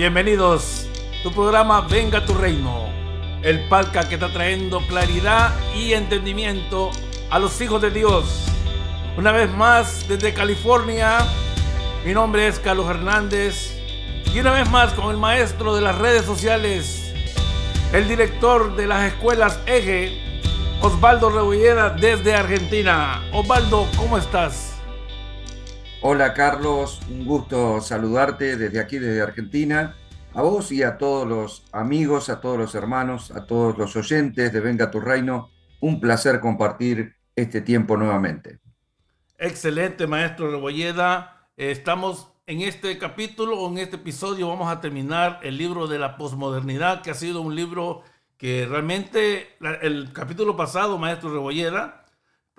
Bienvenidos. Tu programa Venga tu Reino. El palca que está trayendo claridad y entendimiento a los hijos de Dios. Una vez más desde California. Mi nombre es Carlos Hernández. Y una vez más con el maestro de las redes sociales. El director de las escuelas Eje. Osvaldo Rebollera desde Argentina. Osvaldo, ¿cómo estás? Hola Carlos, un gusto saludarte desde aquí, desde Argentina, a vos y a todos los amigos, a todos los hermanos, a todos los oyentes de Venga tu Reino. Un placer compartir este tiempo nuevamente. Excelente, maestro Rebolleda. Estamos en este capítulo, en este episodio, vamos a terminar el libro de la posmodernidad, que ha sido un libro que realmente el capítulo pasado, maestro Rebolleda,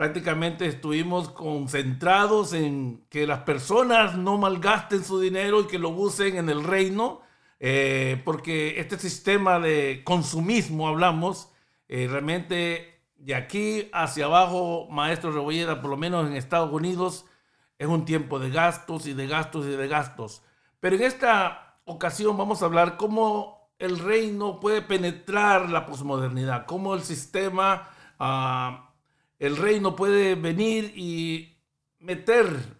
prácticamente estuvimos concentrados en que las personas no malgasten su dinero y que lo usen en el reino, eh, porque este sistema de consumismo, hablamos, eh, realmente de aquí hacia abajo, maestro Rebollera, por lo menos en Estados Unidos, es un tiempo de gastos y de gastos y de gastos. Pero en esta ocasión vamos a hablar cómo el reino puede penetrar la posmodernidad, cómo el sistema... Uh, el reino puede venir y meter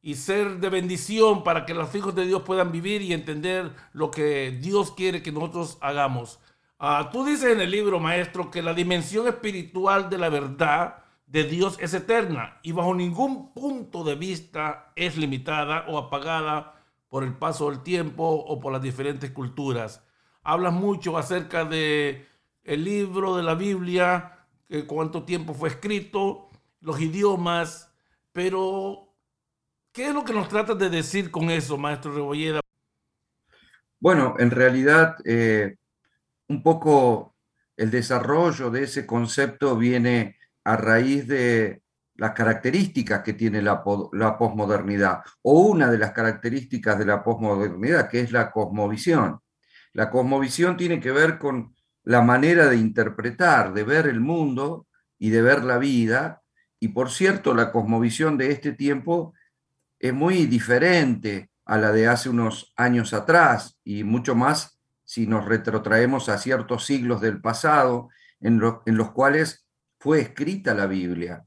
y ser de bendición para que los hijos de Dios puedan vivir y entender lo que Dios quiere que nosotros hagamos. Ah, tú dices en el libro, maestro, que la dimensión espiritual de la verdad de Dios es eterna y bajo ningún punto de vista es limitada o apagada por el paso del tiempo o por las diferentes culturas. Hablas mucho acerca de el libro de la Biblia, cuánto tiempo fue escrito, los idiomas, pero ¿qué es lo que nos tratas de decir con eso, maestro Rebolleda? Bueno, en realidad, eh, un poco el desarrollo de ese concepto viene a raíz de las características que tiene la, la posmodernidad, o una de las características de la posmodernidad, que es la cosmovisión. La cosmovisión tiene que ver con la manera de interpretar, de ver el mundo y de ver la vida. Y por cierto, la cosmovisión de este tiempo es muy diferente a la de hace unos años atrás y mucho más si nos retrotraemos a ciertos siglos del pasado en, los cuales fue escrita la Biblia.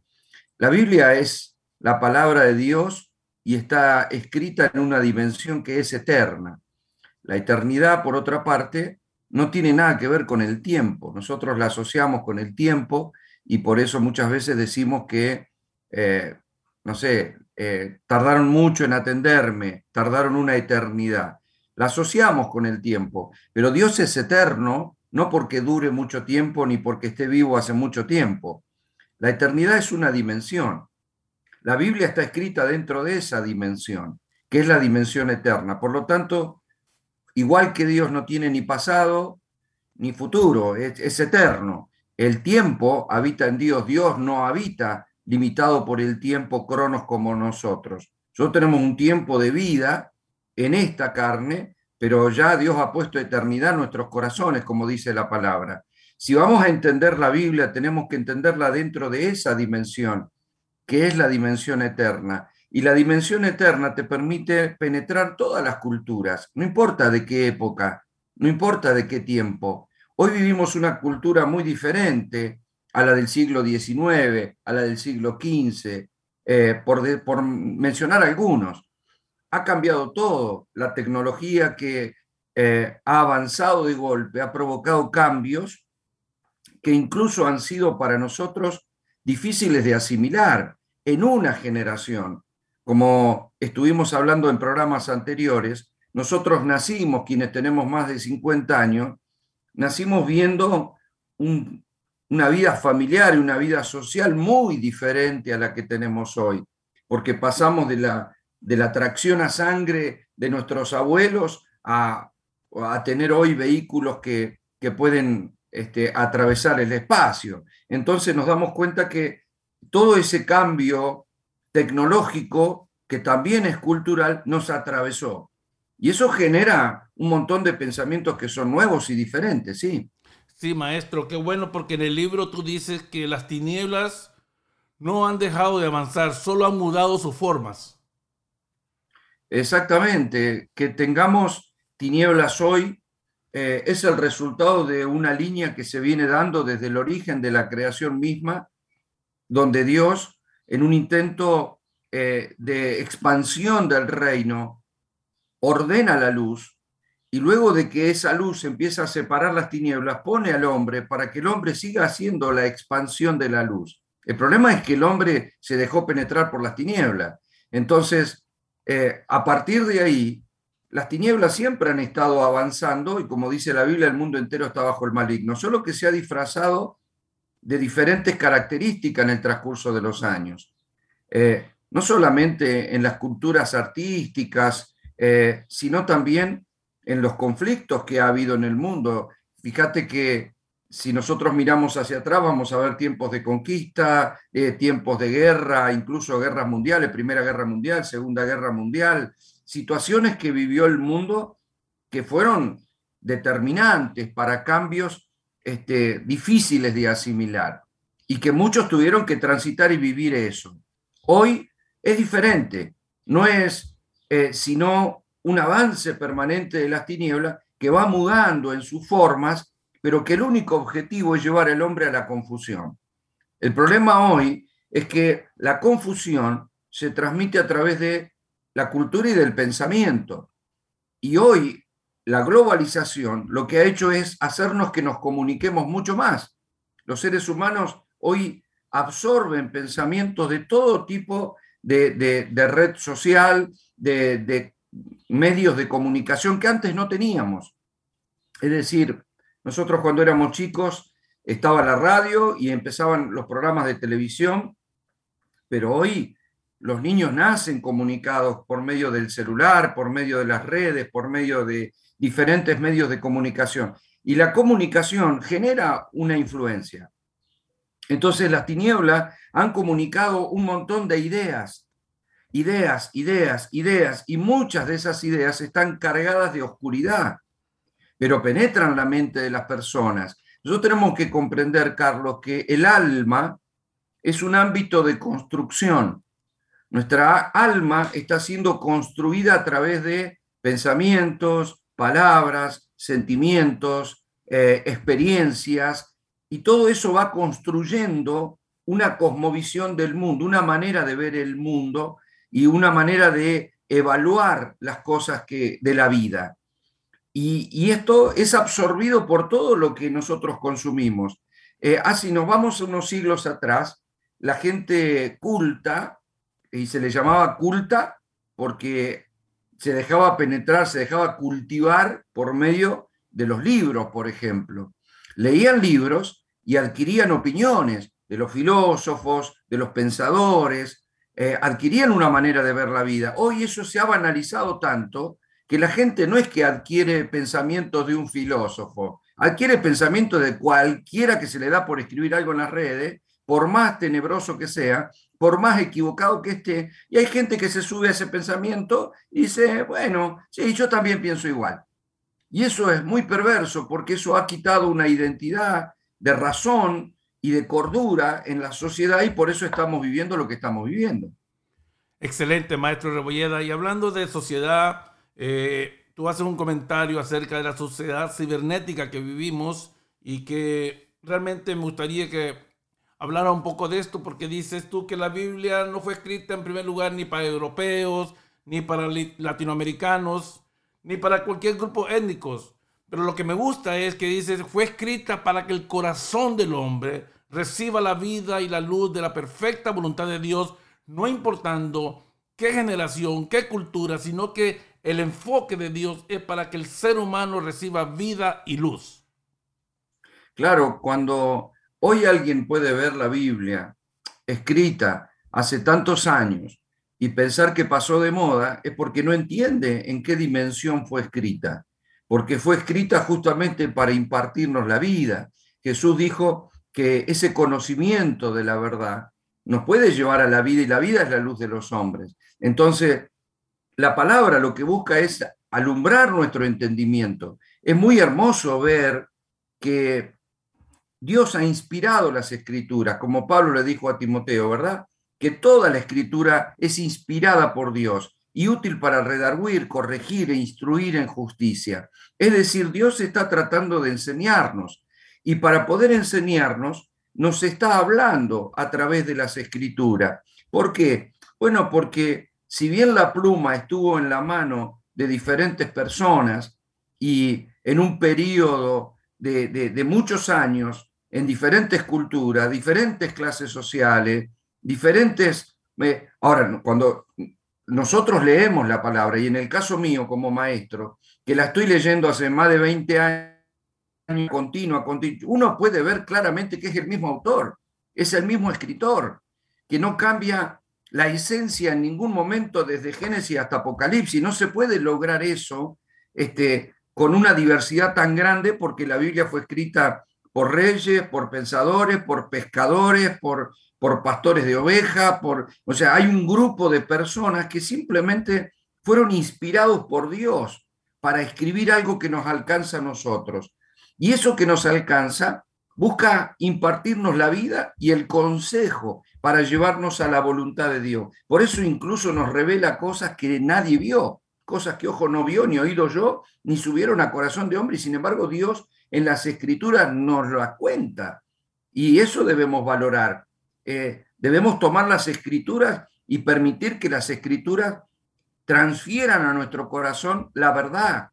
La Biblia es la palabra de Dios y está escrita en una dimensión que es eterna. La eternidad, por otra parte, no tiene nada que ver con el tiempo. Nosotros la asociamos con el tiempo y por eso muchas veces decimos que, eh, no sé, eh, tardaron mucho en atenderme, tardaron una eternidad. La asociamos con el tiempo, pero Dios es eterno, no porque dure mucho tiempo ni porque esté vivo hace mucho tiempo. La eternidad es una dimensión. La Biblia está escrita dentro de esa dimensión, que es la dimensión eterna. Por lo tanto, igual que Dios no tiene ni pasado ni futuro, es, eterno. El tiempo habita en Dios, Dios no habita limitado por el tiempo cronos como nosotros. Nosotros tenemos un tiempo de vida en esta carne, pero ya Dios ha puesto eternidad en nuestros corazones, como dice la palabra. Si vamos a entender la Biblia, tenemos que entenderla dentro de esa dimensión, que es la dimensión eterna. Y la dimensión eterna te permite penetrar todas las culturas, no importa de qué época, no importa de qué tiempo. Hoy vivimos una cultura muy diferente a la del siglo XIX, a la del siglo XV, eh, por, mencionar algunos. Ha cambiado todo. La tecnología que eh, ha avanzado de golpe ha provocado cambios que incluso han sido para nosotros difíciles de asimilar en una generación como estuvimos hablando en programas anteriores, nosotros nacimos, quienes tenemos más de 50 años, nacimos viendo una vida familiar y una vida social muy diferente a la que tenemos hoy, porque pasamos de la, de la tracción a sangre de nuestros abuelos a, tener hoy vehículos que, que pueden este, atravesar el espacio. Entonces nos damos cuenta que todo ese cambio tecnológico, que también es cultural, nos atravesó. Y eso genera un montón de pensamientos que son nuevos y diferentes, ¿sí? Sí, maestro, qué bueno porque en el libro tú dices que las tinieblas no han dejado de avanzar, solo han mudado sus formas. Exactamente, que tengamos tinieblas hoy eh, es el resultado de una línea que se viene dando desde el origen de la creación misma, donde Dios, en un intento eh, de expansión del reino, ordena la luz y luego de que esa luz empieza a separar las tinieblas, pone al hombre para que el hombre siga haciendo la expansión de la luz. El problema es que el hombre se dejó penetrar por las tinieblas. Entonces, eh, a partir de ahí, las tinieblas siempre han estado avanzando y como dice la Biblia, el mundo entero está bajo el maligno, solo que se ha disfrazado de diferentes características en el transcurso de los años. Eh, no solamente en las culturas artísticas, eh, sino también en los conflictos que ha habido en el mundo. Fíjate que si nosotros miramos hacia atrás, vamos a ver tiempos de conquista, eh, tiempos de guerra, incluso guerras mundiales, Primera Guerra Mundial, Segunda Guerra Mundial, situaciones que vivió el mundo que fueron determinantes para cambios este, difíciles de asimilar y que muchos tuvieron que transitar y vivir eso. Hoy es diferente, no es eh, sino un avance permanente de las tinieblas que va mudando en sus formas pero que el único objetivo es llevar al hombre a la confusión. El problema hoy es que la confusión se transmite a través de la cultura y del pensamiento. Y hoy la globalización lo que ha hecho es hacernos que nos comuniquemos mucho más. Los seres humanos hoy absorben pensamientos de todo tipo de, red social, de, de medios de comunicación que antes no teníamos. Es decir, nosotros cuando éramos chicos estaba la radio y empezaban los programas de televisión, pero hoy los niños nacen comunicados por medio del celular, por medio de las redes, por medio de diferentes medios de comunicación. Y la comunicación genera una influencia. Entonces las tinieblas han comunicado un montón de ideas, ideas, ideas, ideas, y muchas de esas ideas están cargadas de oscuridad pero penetran la mente de las personas. Nosotros tenemos que comprender, Carlos, que el alma es un ámbito de construcción. Nuestra alma está siendo construida a través de pensamientos, palabras, sentimientos, eh, experiencias, y todo eso va construyendo una cosmovisión del mundo, una manera de ver el mundo y una manera de evaluar las cosas que, de la vida. Y, esto es absorbido por todo lo que nosotros consumimos. Eh, así nos vamos unos siglos atrás, la gente culta, y se le llamaba culta porque se dejaba penetrar, se dejaba cultivar por medio de los libros, por ejemplo. Leían libros y adquirían opiniones de los filósofos, de los pensadores, eh, adquirían una manera de ver la vida. Hoy eso se ha banalizado tanto que la gente no es que adquiere pensamientos de un filósofo, adquiere pensamientos de cualquiera que se le da por escribir algo en las redes, por más tenebroso que sea, por más equivocado que esté, y hay gente que se sube a ese pensamiento y dice, bueno, sí, yo también pienso igual. Y eso es muy perverso porque eso ha quitado una identidad de razón y de cordura en la sociedad y por eso estamos viviendo lo que estamos viviendo. Excelente, maestro Rebolleda. Y hablando de sociedad, eh, tú haces un comentario acerca de la sociedad cibernética que vivimos y que realmente me gustaría que hablara un poco de esto porque dices tú que la Biblia no fue escrita en primer lugar ni para europeos, ni para latinoamericanos, ni para cualquier grupo étnico. Pero lo que me gusta es que dices, fue escrita para que el corazón del hombre reciba la vida y la luz de la perfecta voluntad de Dios, no importando qué generación, qué cultura, sino que el enfoque de Dios es para que el ser humano reciba vida y luz. Claro, cuando hoy alguien puede ver la Biblia escrita hace tantos años y pensar que pasó de moda, es porque no entiende en qué dimensión fue escrita, porque fue escrita justamente para impartirnos la vida. Jesús dijo que ese conocimiento de la verdad nos puede llevar a la vida y la vida es la luz de los hombres. Entonces, la palabra lo que busca es alumbrar nuestro entendimiento. Es muy hermoso ver que Dios ha inspirado las escrituras, como Pablo le dijo a Timoteo, ¿verdad? Que toda la escritura es inspirada por Dios y útil para redarguir, corregir e instruir en justicia. Es decir, Dios está tratando de enseñarnos y para poder enseñarnos nos está hablando a través de las escrituras. ¿Por qué? Bueno, porque si bien la pluma estuvo en la mano de diferentes personas y en un periodo de, muchos años, en diferentes culturas, diferentes clases sociales, diferentes... ahora, cuando nosotros leemos la palabra, y en el caso mío como maestro, que la estoy leyendo hace más de 20 años, continua, continua, uno puede ver claramente que es el mismo autor, es el mismo escritor, que no cambia la esencia en ningún momento desde Génesis hasta Apocalipsis. No se puede lograr eso este, con una diversidad tan grande porque la Biblia fue escrita por reyes, por pensadores, por pescadores, por, por pastores de oveja, por, o sea, hay un grupo de personas que simplemente fueron inspirados por Dios para escribir algo que nos alcanza a nosotros. Y eso que nos alcanza busca impartirnos la vida y el consejo para llevarnos a la voluntad de Dios. Por eso incluso nos revela cosas que nadie vio, cosas que ojo no vio, ni oído yo, ni subieron a corazón de hombre, y sin embargo Dios en las escrituras nos las cuenta. Y eso debemos valorar. Eh, debemos tomar las escrituras y permitir que las escrituras transfieran a nuestro corazón la verdad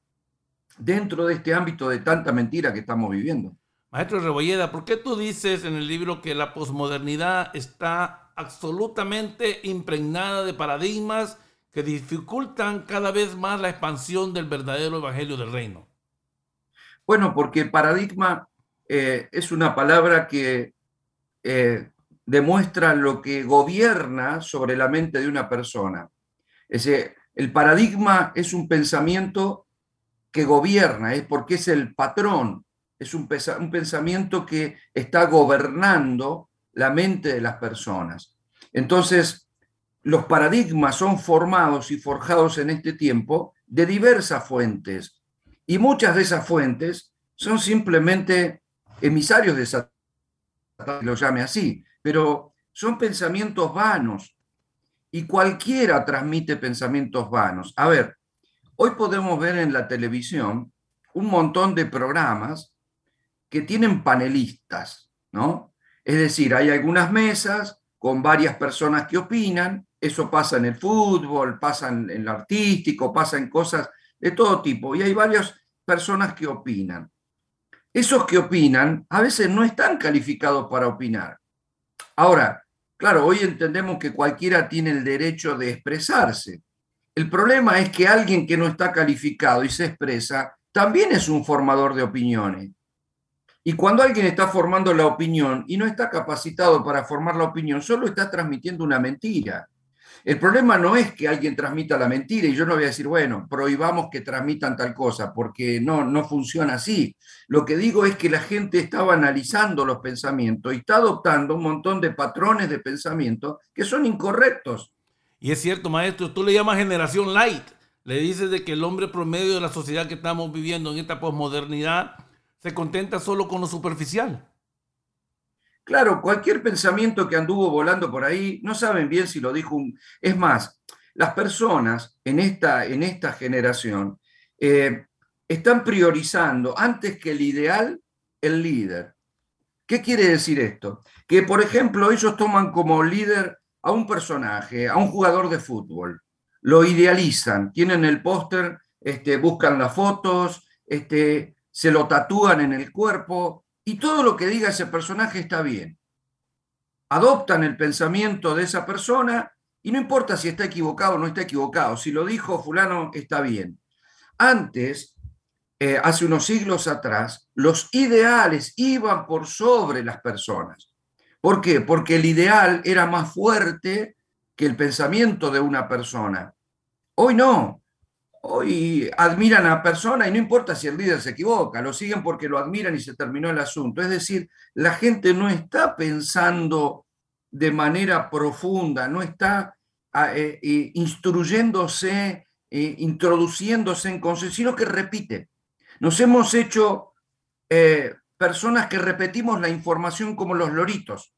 dentro de este ámbito de tanta mentira que estamos viviendo. Maestro Rebolleda, ¿por qué tú dices en el libro que la posmodernidad está absolutamente impregnada de paradigmas que dificultan cada vez más la expansión del verdadero evangelio del reino? Bueno, porque paradigma eh, es una palabra que eh, demuestra lo que gobierna sobre la mente de una persona. el paradigma es un pensamiento que gobierna, es porque es el patrón, es un pensamiento que está gobernando la mente de las personas. Entonces, los paradigmas son formados y forjados en este tiempo de diversas fuentes, y muchas de esas fuentes son simplemente emisarios de Satanás, lo llame así, pero son pensamientos vanos y cualquiera transmite pensamientos vanos. A ver, hoy podemos ver en la televisión un montón de programas que tienen panelistas, ¿no? Es decir, hay algunas mesas con varias personas que opinan, eso pasa en el fútbol, pasa en, el artístico, pasa en cosas de todo tipo, y hay varias personas que opinan. Esos que opinan a veces no están calificados para opinar. Ahora, claro, hoy entendemos que cualquiera tiene el derecho de expresarse. El problema es que alguien que no está calificado y se expresa también es un formador de opiniones. Y cuando alguien está formando la opinión y no está capacitado para formar la opinión, solo está transmitiendo una mentira. El problema no es que alguien transmita la mentira y yo no voy a decir, bueno, prohibamos que transmitan tal cosa, porque no, no funciona así. Lo que digo es que la gente estaba analizando los pensamientos y está adoptando un montón de patrones de pensamiento que son incorrectos. Y es cierto, maestro, tú le llamas generación light. Le dices de que el hombre promedio de la sociedad que estamos viviendo en esta posmodernidad se contenta solo con lo superficial. Claro, cualquier pensamiento que anduvo volando por ahí, no saben bien si lo dijo un... Es más, las personas en esta, en esta generación eh, están priorizando antes que el ideal el líder. ¿Qué quiere decir esto? Que, por ejemplo, ellos toman como líder a un personaje, a un jugador de fútbol, lo idealizan, tienen el póster, este, buscan las fotos, este, se lo tatúan en el cuerpo, y todo lo que diga ese personaje está bien. Adoptan el pensamiento de esa persona y no importa si está equivocado o no está equivocado, si lo dijo fulano está bien. Antes, eh, hace unos siglos atrás, los ideales iban por sobre las personas. ¿Por qué? Porque el ideal era más fuerte que el pensamiento de una persona. Hoy no. Hoy admiran a persona y no importa si el líder se equivoca, lo siguen porque lo admiran y se terminó el asunto. Es decir, la gente no está pensando de manera profunda, no está ah, eh, eh, instruyéndose, eh, introduciéndose en conceptos, sino que repite. Nos hemos hecho personas que repetimos la información como los loritos.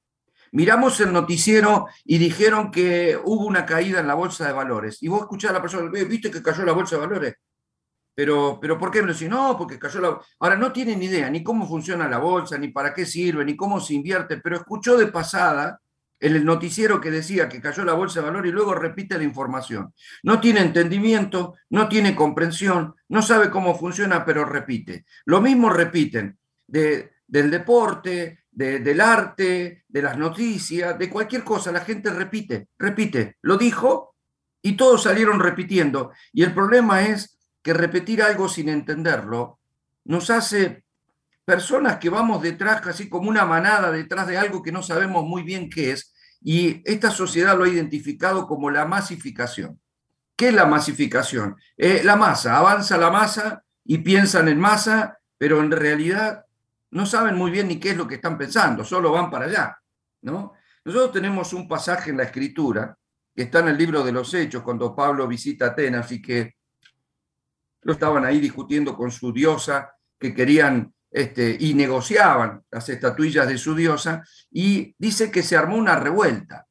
Miramos el noticiero y dijeron que hubo una caída en la bolsa de valores. Y vos escuchás a la persona, ¿viste que cayó la bolsa de valores? Pero, pero ¿por qué me lo No, porque cayó la... Ahora no tienen idea ni cómo funciona la bolsa, ni para qué sirve, ni cómo se invierte, pero escuchó de pasada el noticiero que decía que cayó la bolsa de valor y luego repite la información. No tiene entendimiento, no tiene comprensión, no sabe cómo funciona, pero repite. Lo mismo repiten de, del deporte, del arte, de las noticias, de cualquier cosa. La gente repite, repite. Lo dijo y todos salieron repitiendo. Y el problema es que repetir algo sin entenderlo nos hace personas que vamos detrás, casi como una manada detrás de algo que no sabemos muy bien qué es, y esta sociedad lo ha identificado como la masificación. ¿Qué es la masificación? Eh, la masa, avanza la masa y piensan en masa, pero en realidad no saben muy bien ni qué es lo que están pensando, solo van para allá. ¿no? Nosotros tenemos un pasaje en la escritura que está en el libro de los Hechos, cuando Pablo visita Atenas y que lo estaban ahí discutiendo con su diosa, que querían este, y negociaban las estatuillas de su diosa, y dice que se armó una revuelta.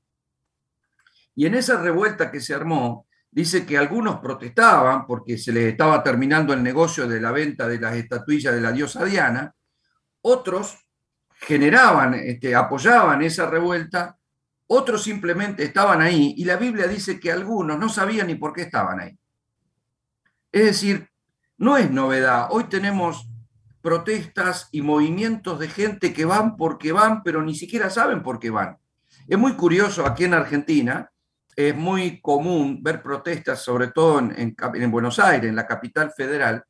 Y en esa revuelta que se armó, dice que algunos protestaban porque se les estaba terminando el negocio de la venta de las estatuillas de la diosa Diana, otros generaban, este, apoyaban esa revuelta, otros simplemente estaban ahí, y la Biblia dice que algunos no sabían ni por qué estaban ahí. Es decir, no es novedad. Hoy tenemos protestas y movimientos de gente que van porque van, pero ni siquiera saben por qué van. Es muy curioso aquí en Argentina, es muy común ver protestas, sobre todo en, Buenos Aires, en la capital federal,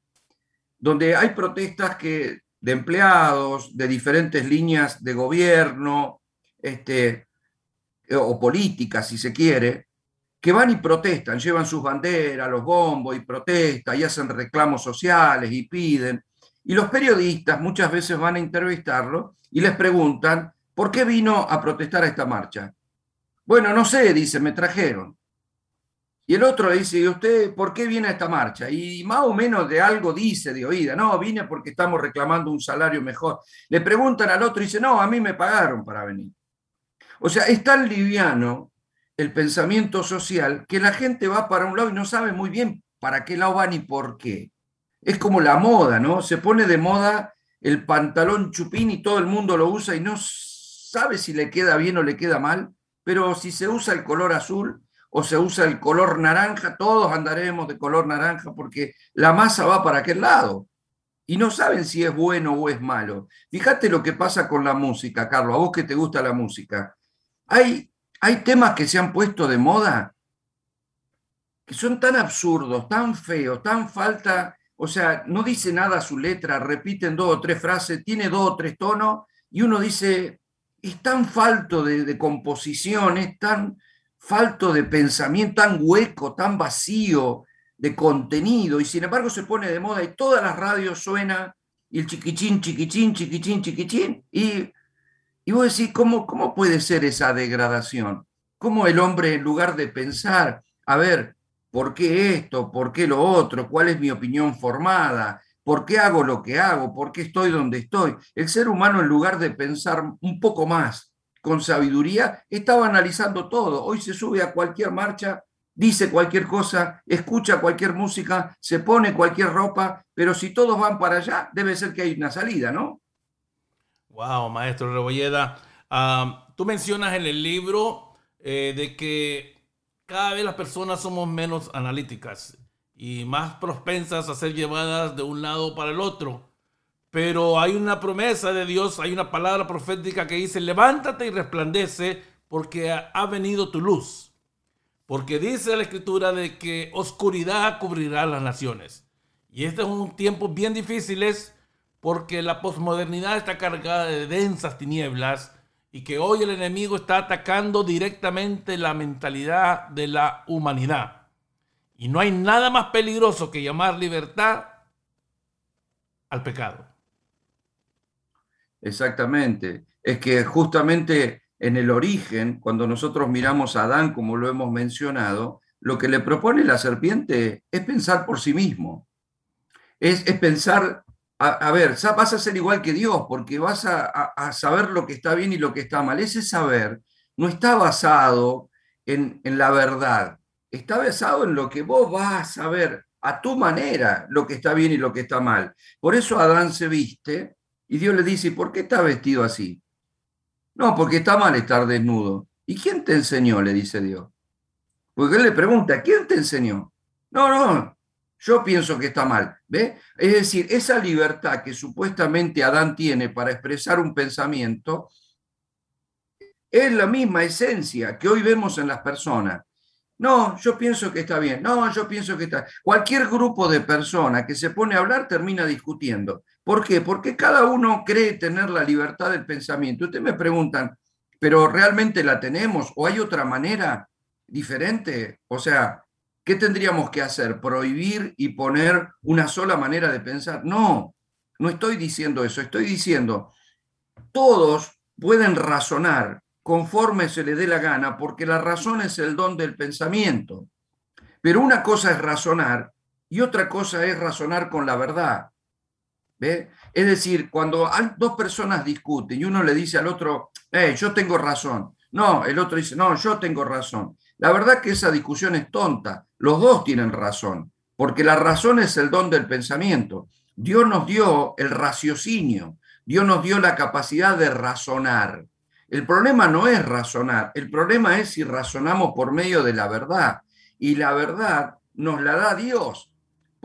donde hay protestas que, de empleados, de diferentes líneas de gobierno, este, o políticas, si se quiere, que van y protestan, llevan sus banderas, los bombos y protestan y hacen reclamos sociales y piden. Y los periodistas muchas veces van a entrevistarlo y les preguntan, ¿por qué vino a protestar a esta marcha? Bueno, no sé, dice, me trajeron. Y el otro dice, ¿y usted por qué viene a esta marcha? Y más o menos de algo dice de oída, no, vine porque estamos reclamando un salario mejor. Le preguntan al otro y dice, no, a mí me pagaron para venir. O sea, es tan liviano el pensamiento social que la gente va para un lado y no sabe muy bien para qué lado va ni por qué es como la moda, ¿no? Se pone de moda el pantalón chupín y todo el mundo lo usa y no sabe si le queda bien o le queda mal, pero si se usa el color azul o se usa el color naranja, todos andaremos de color naranja porque la masa va para aquel lado y no saben si es bueno o es malo. Fíjate lo que pasa con la música, Carlos, a vos que te gusta la música. Hay, hay temas que se han puesto de moda que son tan absurdos, tan feos, tan falta o sea, no dice nada su letra, repiten dos o tres frases, tiene dos o tres tonos, y uno dice, es tan falto de, composición, es tan falto de pensamiento, tan hueco, tan vacío de contenido, y sin embargo se pone de moda y todas las radios suena y el chiquichín, chiquichín, chiquichín, chiquichín, y, y vos decís, ¿cómo, ¿cómo puede ser esa degradación? ¿Cómo el hombre, en lugar de pensar, a ver, ¿Por qué esto? ¿Por qué lo otro? ¿Cuál es mi opinión formada? ¿Por qué hago lo que hago? ¿Por qué estoy donde estoy? El ser humano, en lugar de pensar un poco más con sabiduría, estaba analizando todo. Hoy se sube a cualquier marcha, dice cualquier cosa, escucha cualquier música, se pone cualquier ropa, pero si todos van para allá, debe ser que hay una salida, ¿no? Wow, maestro Rebolleda. Ah, tú mencionas en el libro eh, de que cada vez las personas somos menos analíticas y más propensas a ser llevadas de un lado para el otro. Pero hay una promesa de Dios, hay una palabra profética que dice, levántate y resplandece porque ha venido tu luz. Porque dice la escritura de que oscuridad cubrirá las naciones. Y este es un tiempo bien difíciles porque la posmodernidad está cargada de densas tinieblas y que hoy el enemigo está atacando directamente la mentalidad de la humanidad. Y no hay nada más peligroso que llamar libertad al pecado. Exactamente. Es que justamente en el origen, cuando nosotros miramos a Adán, como lo hemos mencionado, lo que le propone la serpiente es pensar por sí mismo. Es, pensar a, ver, vas a ser igual que Dios, porque vas a, saber lo que está bien y lo que está mal. Ese saber no está basado en, en la verdad, está basado en lo que vos vas a saber a tu manera lo que está bien y lo que está mal. Por eso Adán se viste y Dios le dice, ¿por qué está vestido así? No, porque está mal estar desnudo. ¿Y quién te enseñó? le dice Dios. Porque él le pregunta, ¿quién te enseñó? No, no, yo pienso que está mal. ¿Ve? Es decir, esa libertad que supuestamente Adán tiene para expresar un pensamiento es la misma esencia que hoy vemos en las personas. No, yo pienso que está bien. No, yo pienso que está. Cualquier grupo de personas que se pone a hablar termina discutiendo. ¿Por qué? Porque cada uno cree tener la libertad del pensamiento. Ustedes me preguntan, ¿pero realmente la tenemos? ¿O hay otra manera diferente? O sea, ¿qué tendríamos que hacer? ¿Prohibir y poner una sola manera de pensar? No, no estoy diciendo eso. Estoy diciendo, todos pueden razonar conforme se le dé la gana, porque la razón es el don del pensamiento. Pero una cosa es razonar y otra cosa es razonar con la verdad. Es decir, cuando dos personas discuten y uno le dice al otro, eh, yo tengo razón. No, el otro dice, no, yo tengo razón. La verdad que esa discusión es tonta. Los dos tienen razón, porque la razón es el don del pensamiento. Dios nos dio el raciocinio, Dios nos dio la capacidad de razonar. El problema no es razonar, el problema es si razonamos por medio de la verdad. Y la verdad nos la da Dios,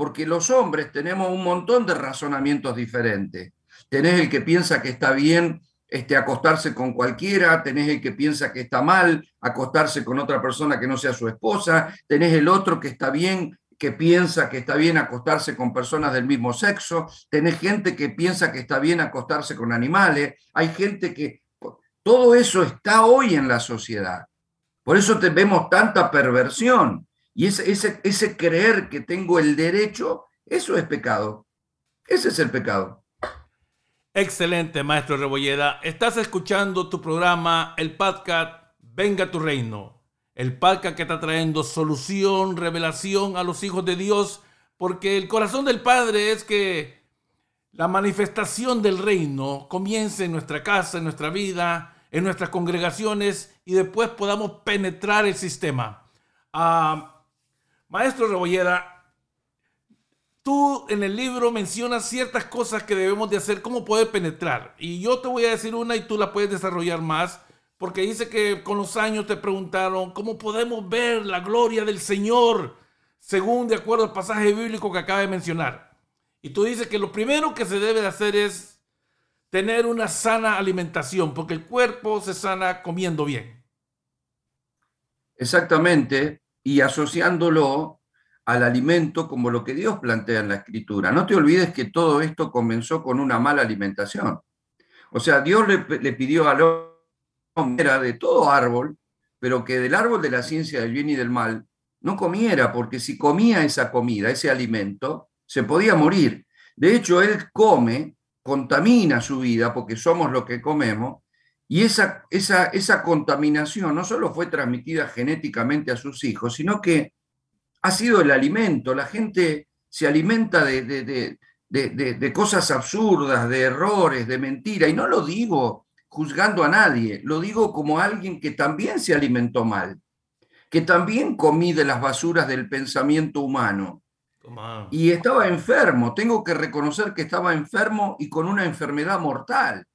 porque los hombres tenemos un montón de razonamientos diferentes. Tenés el que piensa que está bien este, acostarse con cualquiera, tenés el que piensa que está mal acostarse con otra persona que no sea su esposa, tenés el otro que está bien que piensa que está bien acostarse con personas del mismo sexo, tenés gente que piensa que está bien acostarse con animales, hay gente que todo eso está hoy en la sociedad. Por eso te vemos tanta perversión. Y ese, ese, ese creer que tengo el derecho, eso es pecado. Ese es el pecado. Excelente, maestro Rebolleda. Estás escuchando tu programa, el podcast Venga tu Reino. El podcast que está trayendo solución, revelación a los hijos de Dios, porque el corazón del Padre es que la manifestación del reino comience en nuestra casa, en nuestra vida, en nuestras congregaciones y después podamos penetrar el sistema. Ah, maestro Rebollera, tú en el libro mencionas ciertas cosas que debemos de hacer, cómo poder penetrar. Y yo te voy a decir una y tú la puedes desarrollar más, porque dice que con los años te preguntaron, ¿cómo podemos ver la gloria del Señor? Según de acuerdo al pasaje bíblico que acaba de mencionar. Y tú dices que lo primero que se debe de hacer es tener una sana alimentación, porque el cuerpo se sana comiendo bien. Exactamente, y asociándolo al alimento como lo que Dios plantea en la escritura. No te olvides que todo esto comenzó con una mala alimentación. O sea, Dios le, pidió al hombre de todo árbol, pero que del árbol de la ciencia del bien y del mal no comiera, porque si comía esa comida, ese alimento, se podía morir. De hecho, él come, contamina su vida, porque somos lo que comemos, y esa, esa, esa contaminación no solo fue transmitida genéticamente a sus hijos, sino que ha sido el alimento. La gente se alimenta de, de, de, de cosas absurdas, de errores, de mentiras, y no lo digo juzgando a nadie, lo digo como alguien que también se alimentó mal, que también comí de las basuras del pensamiento humano, y estaba enfermo, tengo que reconocer que estaba enfermo y con una enfermedad mortal.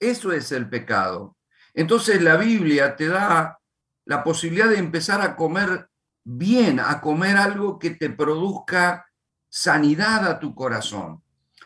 Eso es el pecado. Entonces la Biblia te da la posibilidad de empezar a comer bien, a comer algo que te produzca sanidad a tu corazón.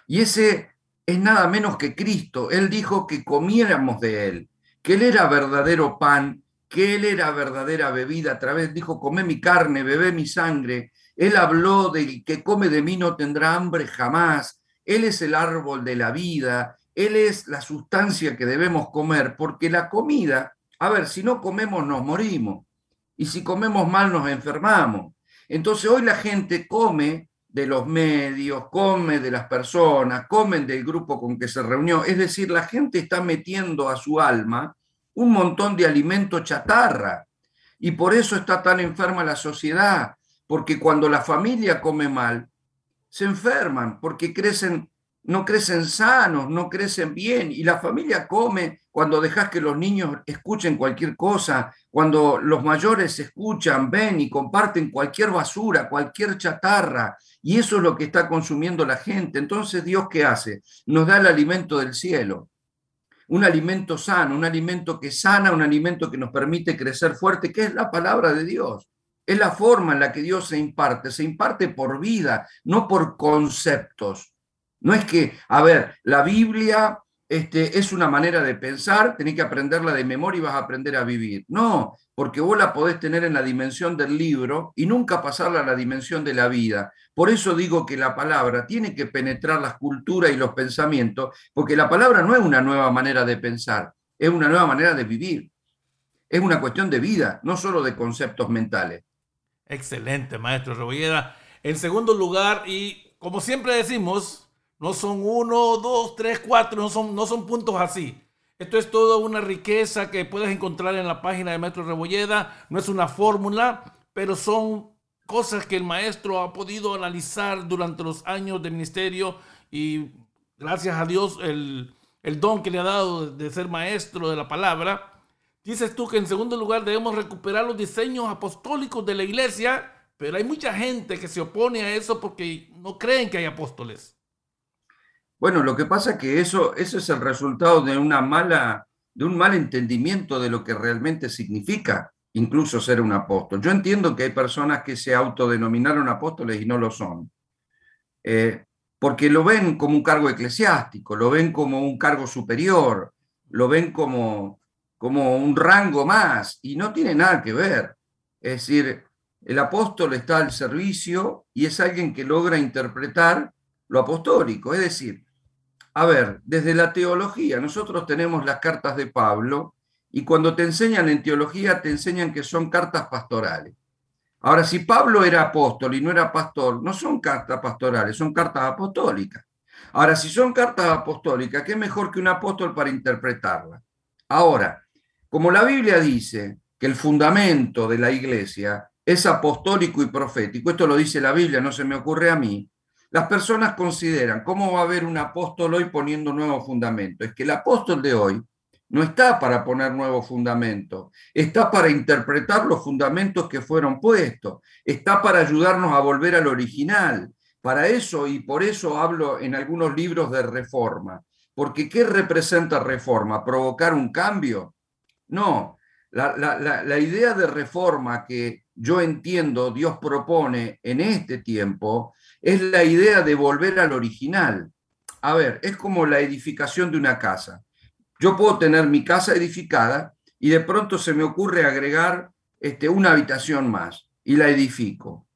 Y ese es nada menos que Cristo. Él dijo que comiéramos de Él, que Él era verdadero pan, que Él era verdadera bebida. A través dijo, come mi carne, bebé mi sangre. Él habló del que come de mí no tendrá hambre jamás. Él es el árbol de la vida. Él es la sustancia que debemos comer, porque la comida, a ver, si no comemos nos morimos. Y si comemos mal nos enfermamos. Entonces hoy la gente come de los medios, come de las personas, comen del grupo con que se reunió. Es decir, la gente está metiendo a su alma un montón de alimento chatarra. Y por eso está tan enferma la sociedad, porque cuando la familia come mal, se enferman, porque crecen no crecen sanos, no crecen bien, y la familia come cuando dejas que los niños escuchen cualquier cosa, cuando los mayores escuchan, ven y comparten cualquier basura, cualquier chatarra, y eso es lo que está consumiendo la gente. Entonces, Dios, ¿qué hace? Nos da el alimento del cielo, un alimento sano, un alimento que sana, un alimento que nos permite crecer fuerte, que es la palabra de Dios. Es la forma en la que Dios se imparte, se imparte por vida, no por conceptos. No es que, a ver, la Biblia este, es una manera de pensar, tenés que aprenderla de memoria y vas a aprender a vivir. No, porque vos la podés tener en la dimensión del libro y nunca pasarla a la dimensión de la vida. Por eso digo que la palabra tiene que penetrar las culturas y los pensamientos, porque la palabra no es una nueva manera de pensar, es una nueva manera de vivir. Es una cuestión de vida, no solo de conceptos mentales. Excelente, maestro Rebollera. En segundo lugar, y como siempre decimos, no son uno, dos, tres, cuatro, no son, no son puntos así. Esto es toda una riqueza que puedes encontrar en la página de Maestro Rebolleda. No es una fórmula, pero son cosas que el maestro ha podido analizar durante los años de ministerio y gracias a Dios el, el don que le ha dado de ser maestro de la palabra. Dices tú que en segundo lugar debemos recuperar los diseños apostólicos de la iglesia, pero hay mucha gente que se opone a eso porque no creen que hay apóstoles. Bueno, lo que pasa es que eso, eso es el resultado de una mala, de un mal entendimiento de lo que realmente significa incluso ser un apóstol. Yo entiendo que hay personas que se autodenominaron apóstoles y no lo son, eh, porque lo ven como un cargo eclesiástico, lo ven como un cargo superior, lo ven como, como un rango más, y no tiene nada que ver. Es decir, el apóstol está al servicio y es alguien que logra interpretar lo apostólico, es decir, a ver, desde la teología, nosotros tenemos las cartas de Pablo y cuando te enseñan en teología te enseñan que son cartas pastorales. Ahora, si Pablo era apóstol y no era pastor, no son cartas pastorales, son cartas apostólicas. Ahora, si son cartas apostólicas, ¿qué mejor que un apóstol para interpretarlas? Ahora, como la Biblia dice que el fundamento de la iglesia es apostólico y profético, esto lo dice la Biblia, no se me ocurre a mí, las personas consideran, ¿cómo va a haber un apóstol hoy poniendo nuevo fundamento? Es que el apóstol de hoy no está para poner nuevo fundamento, está para interpretar los fundamentos que fueron puestos, está para ayudarnos a volver al original. Para eso, y por eso hablo en algunos libros de reforma, porque ¿qué representa reforma? ¿Provocar un cambio? No, la, la idea de reforma que yo entiendo Dios propone en este tiempo es la idea de volver al original. A ver, es como la edificación de una casa. Yo puedo tener mi casa edificada y de pronto se me ocurre agregar este, una habitación más y la edifico.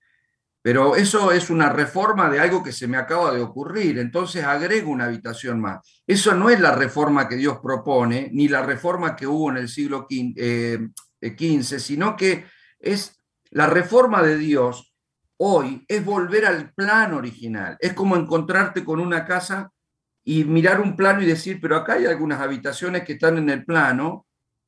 Pero eso es una reforma de algo que se me acaba de ocurrir, entonces agrego una habitación más. Eso no es la reforma que Dios propone, ni la reforma que hubo en el siglo XV, eh, sino que es la reforma de Dios hoy es volver al plan original. Es como encontrarte con una casa y mirar un plano y decir, pero acá hay algunas habitaciones que están en el plano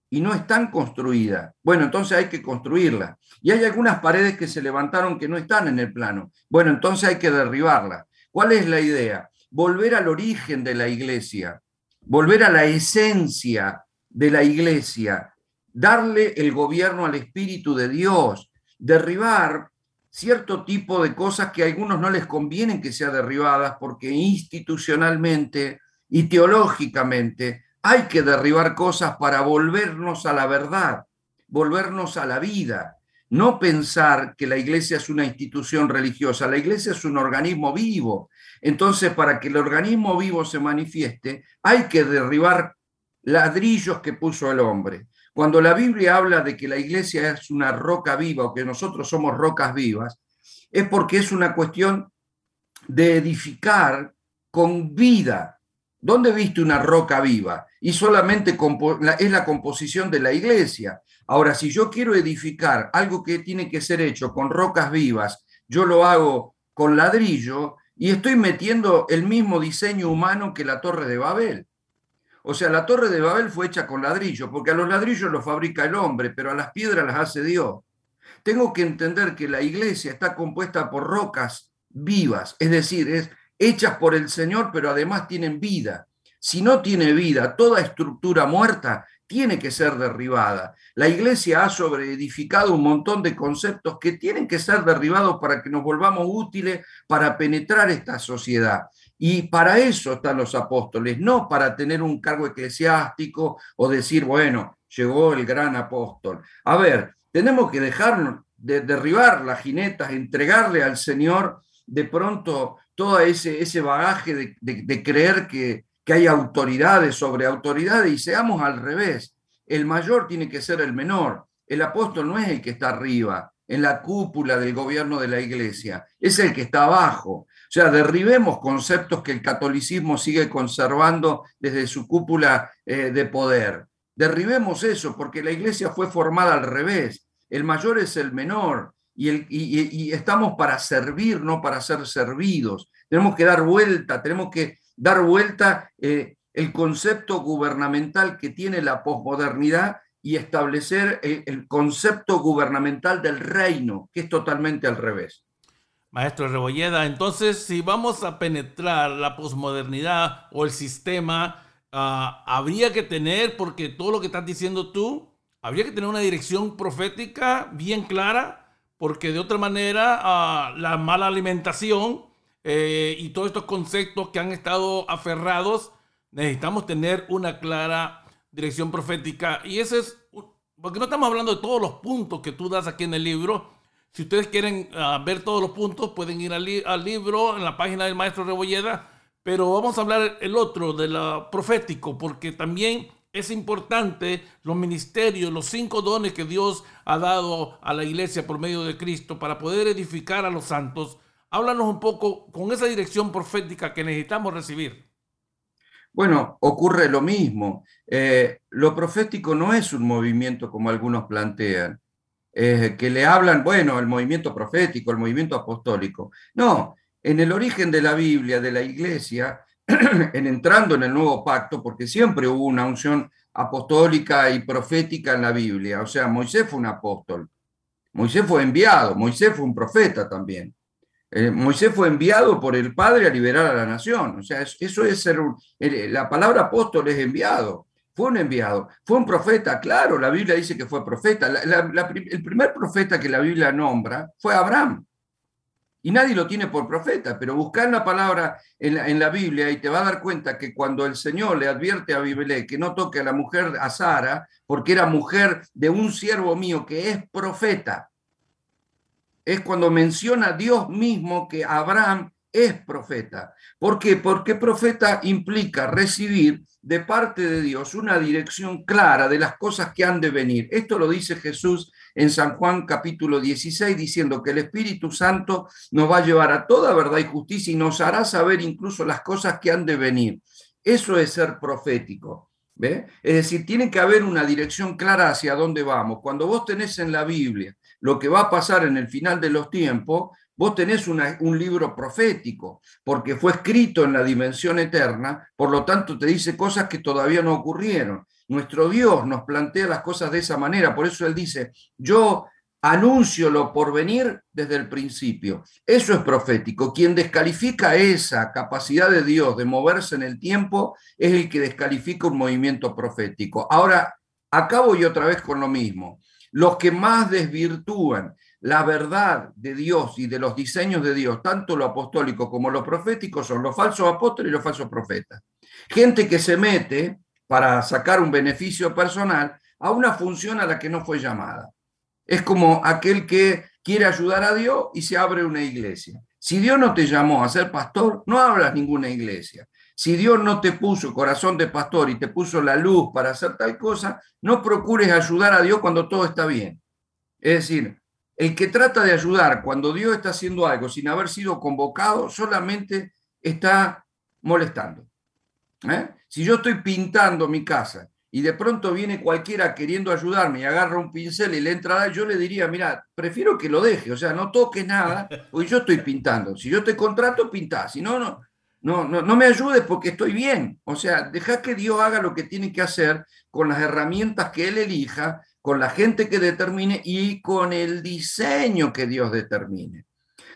y no están construidas. Bueno, entonces hay que construirlas. Y hay algunas paredes que se levantaron que no están en el plano. Bueno, entonces hay que derribarlas. ¿Cuál es la idea? Volver al origen de la iglesia, volver a la esencia de la iglesia, darle el gobierno al Espíritu de Dios, derribar cierto tipo de cosas que a algunos no les convienen que sean derribadas porque institucionalmente y teológicamente hay que derribar cosas para volvernos a la verdad, volvernos a la vida. No pensar que la iglesia es una institución religiosa, la iglesia es un organismo vivo. Entonces, para que el organismo vivo se manifieste, hay que derribar ladrillos que puso el hombre. Cuando la Biblia habla de que la iglesia es una roca viva o que nosotros somos rocas vivas, es porque es una cuestión de edificar con vida. ¿Dónde viste una roca viva? Y solamente es la composición de la iglesia. Ahora, si yo quiero edificar algo que tiene que ser hecho con rocas vivas, yo lo hago con ladrillo y estoy metiendo el mismo diseño humano que la torre de Babel. O sea, la torre de Babel fue hecha con ladrillo, porque a los ladrillos los fabrica el hombre, pero a las piedras las hace Dios. Tengo que entender que la iglesia está compuesta por rocas vivas, es decir, es hechas por el Señor, pero además tienen vida. Si no tiene vida, toda estructura muerta tiene que ser derribada. La iglesia ha sobreedificado un montón de conceptos que tienen que ser derribados para que nos volvamos útiles para penetrar esta sociedad. Y para eso están los apóstoles, no para tener un cargo eclesiástico o decir, bueno, llegó el gran apóstol. A ver, tenemos que dejarnos de derribar las jinetas, entregarle al Señor de pronto todo ese, ese bagaje de, creer que, que hay autoridades sobre autoridades y seamos al revés. El mayor tiene que ser el menor. El apóstol no es el que está arriba, en la cúpula del gobierno de la iglesia, es el que está abajo. O sea, derribemos conceptos que el catolicismo sigue conservando desde su cúpula eh, de poder. Derribemos eso, porque la iglesia fue formada al revés. El mayor es el menor y, estamos para servir, no para ser servidos. Tenemos que dar vuelta, tenemos que dar vuelta eh, el concepto gubernamental que tiene la posmodernidad y establecer el, el concepto gubernamental del reino, que es totalmente al revés. Maestro Rebolleda, entonces si vamos a penetrar la posmodernidad o el sistema, ah, habría que tener, porque todo lo que estás diciendo tú, habría que tener una dirección profética bien clara, porque de otra manera ah, la mala alimentación eh, y todos estos conceptos que han estado aferrados, necesitamos tener una clara dirección profética. Y ese es, porque no estamos hablando de todos los puntos que tú das aquí en el libro, si ustedes quieren ah, ver todos los puntos, pueden ir al, libro en la página del maestro Rebolleda, pero vamos a hablar el otro, de lo profético, porque también es importante los ministerios, los cinco dones que Dios ha dado a la iglesia por medio de Cristo para poder edificar a los santos. Háblanos un poco con esa dirección profética que necesitamos recibir. Bueno, ocurre lo mismo. Eh, lo profético no es un movimiento como algunos plantean. Que le hablan, bueno, el movimiento profético, el movimiento apostólico. No, en el origen de la Biblia, de la iglesia, en entrando en el nuevo pacto, porque siempre hubo una unción apostólica y profética en la Biblia. O sea, Moisés fue un apóstol, Moisés fue enviado, Moisés fue un profeta también. Eh, Moisés fue enviado por el Padre a liberar a la nación. O sea, eso es ser un, la palabra apóstol es enviado. Fue un enviado, fue un profeta, claro, la Biblia dice que fue profeta. el primer profeta que la Biblia nombra fue Abraham. Y nadie lo tiene por profeta, pero buscar la palabra en la, Biblia y te va a dar cuenta que cuando el Señor le advierte a Bibelé que no toque a la mujer, a Sara, porque era mujer de un siervo mío que es profeta, es cuando menciona Dios mismo que Abraham es profeta. ¿Por qué? Porque profeta implica recibir de parte de Dios una dirección clara de las cosas que han de venir. Esto lo dice Jesús en San Juan capítulo 16, diciendo que el Espíritu Santo nos va a llevar a toda verdad y justicia y nos hará saber incluso las cosas que han de venir. Eso es ser profético. ¿ve? Es decir, tiene que haber una dirección clara hacia dónde vamos. Cuando vos tenés en la Biblia lo que va a pasar en el final de los tiempos, vos tenés un libro profético, porque fue escrito en la dimensión eterna, por lo tanto te dice cosas que todavía no ocurrieron. Nuestro Dios nos plantea las cosas de esa manera, por eso Él dice, yo anuncio lo por venir desde el principio. Eso es profético. Quien descalifica esa capacidad de Dios de moverse en el tiempo es el que descalifica un movimiento profético. Ahora, acabo y otra vez con lo mismo. Los que más desvirtúan la verdad de Dios y de los diseños de Dios, tanto lo apostólico como lo profético, son los falsos apóstoles y los falsos profetas. Gente que se mete para sacar un beneficio personal a una función a la que no fue llamada. Es como aquel que quiere ayudar a Dios y se abre una iglesia. Si Dios no te llamó a ser pastor, no abras ninguna iglesia. Si Dios no te puso corazón de pastor y te puso la luz para hacer tal cosa, no procures ayudar a Dios cuando todo está bien. Es decir, el que trata de ayudar cuando Dios está haciendo algo sin haber sido convocado, solamente está molestando. ¿eh? Si yo estoy pintando mi casa y de pronto viene cualquiera queriendo ayudarme y agarra un pincel y le entra, yo le diría, mira, prefiero que lo deje, o sea, no toques nada, porque yo estoy pintando. Si yo te contrato, pintá, si no, no, no, no, no me ayudes porque estoy bien. O sea, deja que Dios haga lo que tiene que hacer con las herramientas que Él elija con la gente que determine y con el diseño que Dios determine.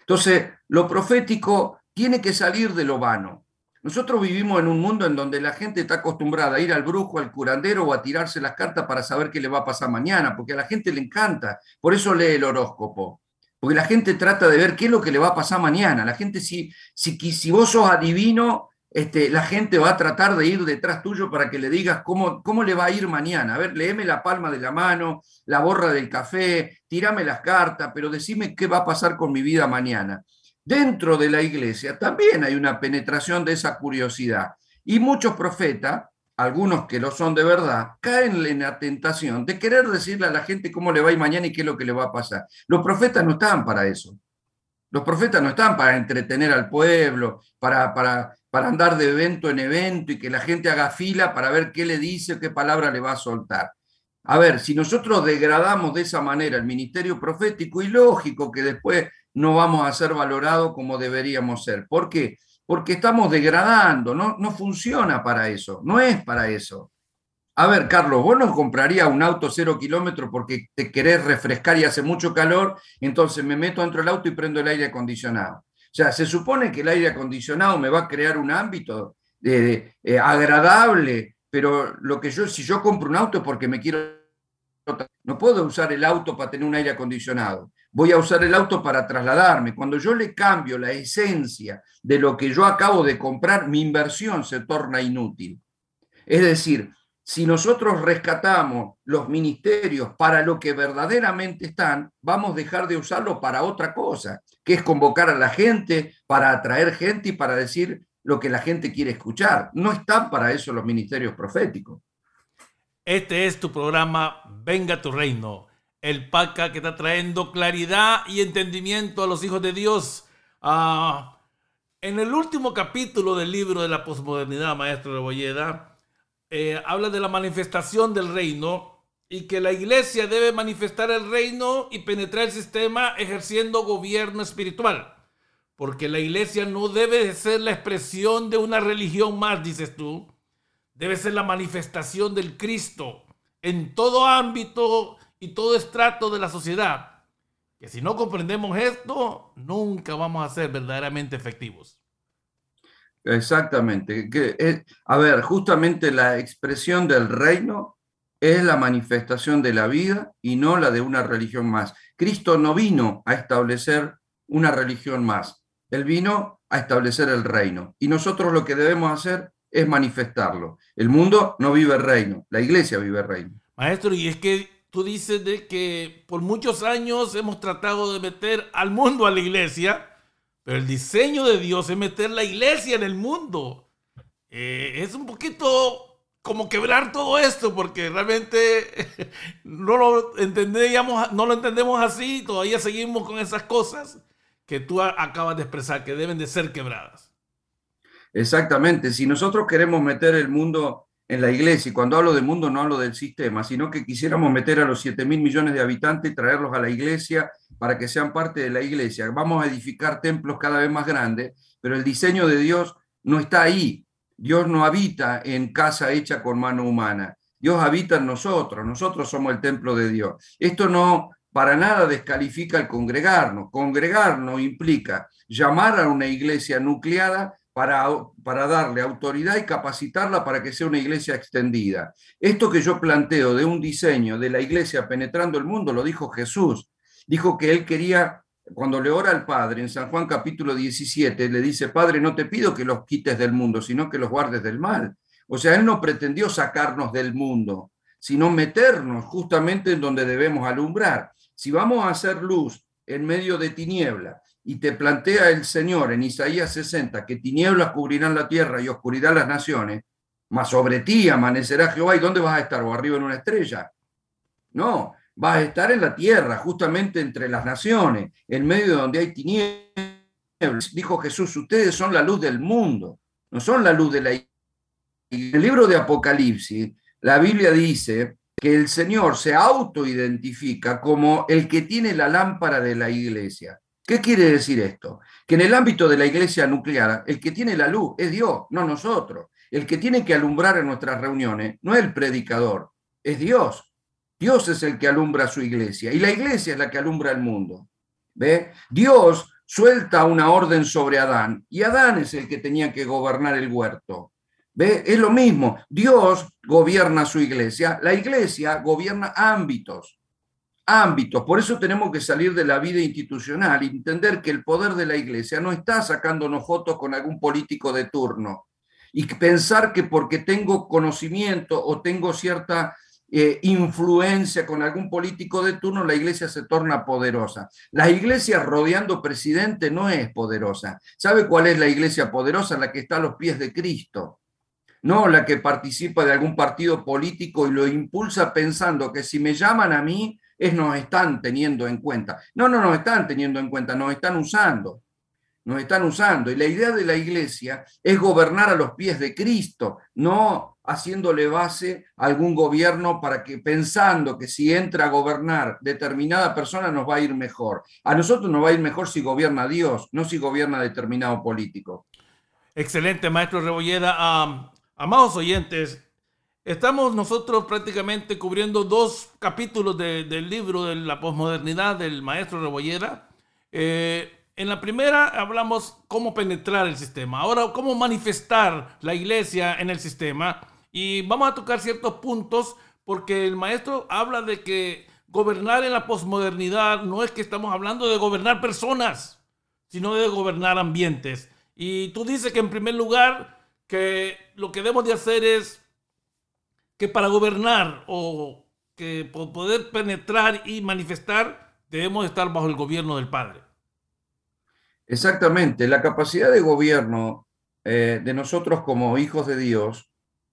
Entonces, lo profético tiene que salir de lo vano. Nosotros vivimos en un mundo en donde la gente está acostumbrada a ir al brujo, al curandero o a tirarse las cartas para saber qué le va a pasar mañana, porque a la gente le encanta. Por eso lee el horóscopo. Porque la gente trata de ver qué es lo que le va a pasar mañana. La gente, si, si, si vos sos adivino, este, la gente va a tratar de ir detrás tuyo para que le digas cómo, cómo le va a ir mañana. A ver, léeme la palma de la mano, la borra del café, tírame las cartas, pero decime qué va a pasar con mi vida mañana. Dentro de la iglesia también hay una penetración de esa curiosidad. Y muchos profetas, algunos que lo son de verdad, caen en la tentación de querer decirle a la gente cómo le va a ir mañana y qué es lo que le va a pasar. Los profetas no están para eso. Los profetas no están para entretener al pueblo, para, para para andar de evento en evento y que la gente haga fila para ver qué le dice, qué palabra le va a soltar. A ver, si nosotros degradamos de esa manera el ministerio profético, y lógico que después no vamos a ser valorados como deberíamos ser. ¿Por qué? Porque estamos degradando, no, no funciona para eso, no es para eso. A ver, Carlos, vos no comprarías un auto cero kilómetros porque te querés refrescar y hace mucho calor, entonces me meto dentro del auto y prendo el aire acondicionado. O sea, se supone que el aire acondicionado me va a crear un ámbito de, eh, agradable, pero lo que yo, si yo compro un auto es porque me quiero... No puedo usar el auto para tener un aire acondicionado. Voy a usar el auto para trasladarme. Cuando yo le cambio la esencia de lo que yo acabo de comprar, mi inversión se torna inútil. Es decir, si nosotros rescatamos los ministerios para lo que verdaderamente están, vamos a dejar de usarlo para otra cosa, que es convocar a la gente, para atraer gente y para decir lo que la gente quiere escuchar. No están para eso los ministerios proféticos. Este es tu programa Venga tu Reino, el PACA que está trayendo claridad y entendimiento a los hijos de Dios. Ah, en el último capítulo del libro de la posmodernidad, maestro de Bolleda, eh, habla de la manifestación del reino y que la iglesia debe manifestar el reino y penetrar el sistema ejerciendo gobierno espiritual. Porque la iglesia no debe ser la expresión de una religión más, dices tú. Debe ser la manifestación del Cristo en todo ámbito y todo estrato de la sociedad. Que si no comprendemos esto, nunca vamos a ser verdaderamente efectivos. Exactamente. Que a ver, justamente la expresión del reino es la manifestación de la vida y no la de una religión más. Cristo no vino a establecer una religión más, Él vino a establecer el reino. Y nosotros lo que debemos hacer es manifestarlo. El mundo no vive el reino, la iglesia vive el reino. Maestro, y es que tú dices de que por muchos años hemos tratado de meter al mundo a la iglesia pero el diseño de Dios es meter la iglesia en el mundo. Eh, es un poquito como quebrar todo esto, porque realmente no lo entendíamos, no lo entendemos así, todavía seguimos con esas cosas que tú acabas de expresar, que deben de ser quebradas. Exactamente, si nosotros queremos meter el mundo en la iglesia, y cuando hablo del mundo no hablo del sistema, sino que quisiéramos meter a los 7 mil millones de habitantes y traerlos a la iglesia para que sean parte de la iglesia. Vamos a edificar templos cada vez más grandes, pero el diseño de Dios no está ahí. Dios no habita en casa hecha con mano humana. Dios habita en nosotros, nosotros somos el templo de Dios. Esto no para nada descalifica el congregarnos. Congregarnos implica llamar a una iglesia nucleada para, para darle autoridad y capacitarla para que sea una iglesia extendida. Esto que yo planteo de un diseño de la iglesia penetrando el mundo, lo dijo Jesús. Dijo que él quería, cuando le ora al Padre, en San Juan capítulo 17, le dice, Padre, no te pido que los quites del mundo, sino que los guardes del mal. O sea, él no pretendió sacarnos del mundo, sino meternos justamente en donde debemos alumbrar. Si vamos a hacer luz en medio de tiniebla, y te plantea el Señor en Isaías 60 que tinieblas cubrirán la tierra y oscuridad las naciones, mas sobre ti amanecerá Jehová. ¿Y dónde vas a estar? ¿O arriba en una estrella? No, vas a estar en la tierra, justamente entre las naciones, en medio de donde hay tinieblas. Dijo Jesús, ustedes son la luz del mundo, no son la luz de la iglesia. En el libro de Apocalipsis, la Biblia dice que el Señor se autoidentifica como el que tiene la lámpara de la iglesia. ¿Qué quiere decir esto? Que en el ámbito de la iglesia nuclear, el que tiene la luz es Dios, no nosotros. El que tiene que alumbrar en nuestras reuniones no es el predicador, es Dios. Dios es el que alumbra su iglesia y la iglesia es la que alumbra el mundo. ¿Ve? Dios suelta una orden sobre Adán y Adán es el que tenía que gobernar el huerto. ¿Ve? Es lo mismo. Dios gobierna su iglesia, la iglesia gobierna ámbitos ámbitos. Por eso tenemos que salir de la vida institucional y entender que el poder de la iglesia no está sacándonos fotos con algún político de turno y pensar que porque tengo conocimiento o tengo cierta eh, influencia con algún político de turno, la iglesia se torna poderosa. La iglesia rodeando presidente no es poderosa. ¿Sabe cuál es la iglesia poderosa? La que está a los pies de Cristo. No la que participa de algún partido político y lo impulsa pensando que si me llaman a mí, es nos están teniendo en cuenta. No, no nos están teniendo en cuenta, nos están usando. Nos están usando. Y la idea de la iglesia es gobernar a los pies de Cristo, no haciéndole base a algún gobierno para que pensando que si entra a gobernar determinada persona nos va a ir mejor. A nosotros nos va a ir mejor si gobierna Dios, no si gobierna determinado político. Excelente, maestro Rebolleda. amados oyentes, Estamos nosotros prácticamente cubriendo dos capítulos del libro de la posmodernidad del maestro Rebollera. Eh, en la primera hablamos cómo penetrar el sistema, ahora cómo manifestar la iglesia en el sistema y vamos a tocar ciertos puntos porque el maestro habla de que gobernar en la posmodernidad no es que estamos hablando de gobernar personas, sino de gobernar ambientes. Y tú dices que en primer lugar que lo que debemos de hacer es que para gobernar o que poder penetrar y manifestar debemos estar bajo el gobierno del Padre. Exactamente, la capacidad de gobierno eh, de nosotros como hijos de Dios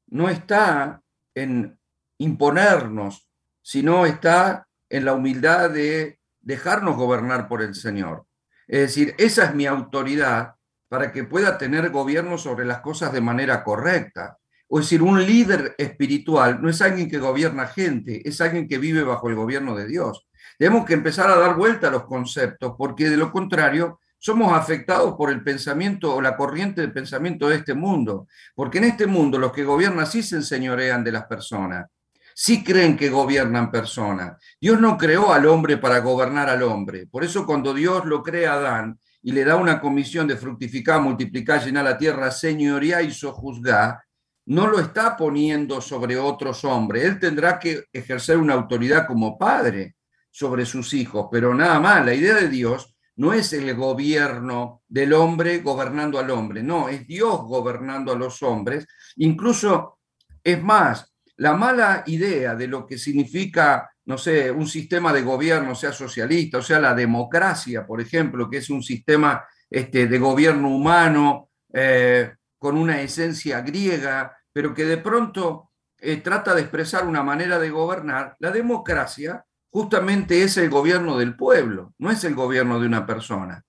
no está en imponernos, sino está en la humildad de dejarnos gobernar por el Señor. Es decir, esa es mi autoridad para que pueda tener gobierno sobre las cosas de manera correcta. O decir, un líder espiritual no es alguien que gobierna gente, es alguien que vive bajo el gobierno de Dios. Tenemos que empezar a dar vuelta a los conceptos, porque de lo contrario somos afectados por el pensamiento o la corriente de pensamiento de este mundo. Porque en este mundo los que gobiernan sí se enseñorean de las personas, sí creen que gobiernan personas. Dios no creó al hombre para gobernar al hombre. Por eso cuando Dios lo crea a Adán y le da una comisión de fructificar, multiplicar, llenar la tierra, señoría y sojuzgar, no lo está poniendo sobre otros hombres. Él tendrá que ejercer una autoridad como padre sobre sus hijos, pero nada más. La idea de Dios no es el gobierno del hombre gobernando al hombre, no, es Dios gobernando a los hombres. Incluso, es más, la mala idea de lo que significa, no sé, un sistema de gobierno, sea socialista, o sea, la democracia, por ejemplo, que es un sistema este, de gobierno humano eh, con una esencia griega, pero que de pronto eh, trata de expresar una manera de gobernar, la democracia justamente es el gobierno del pueblo, no es el gobierno de una persona.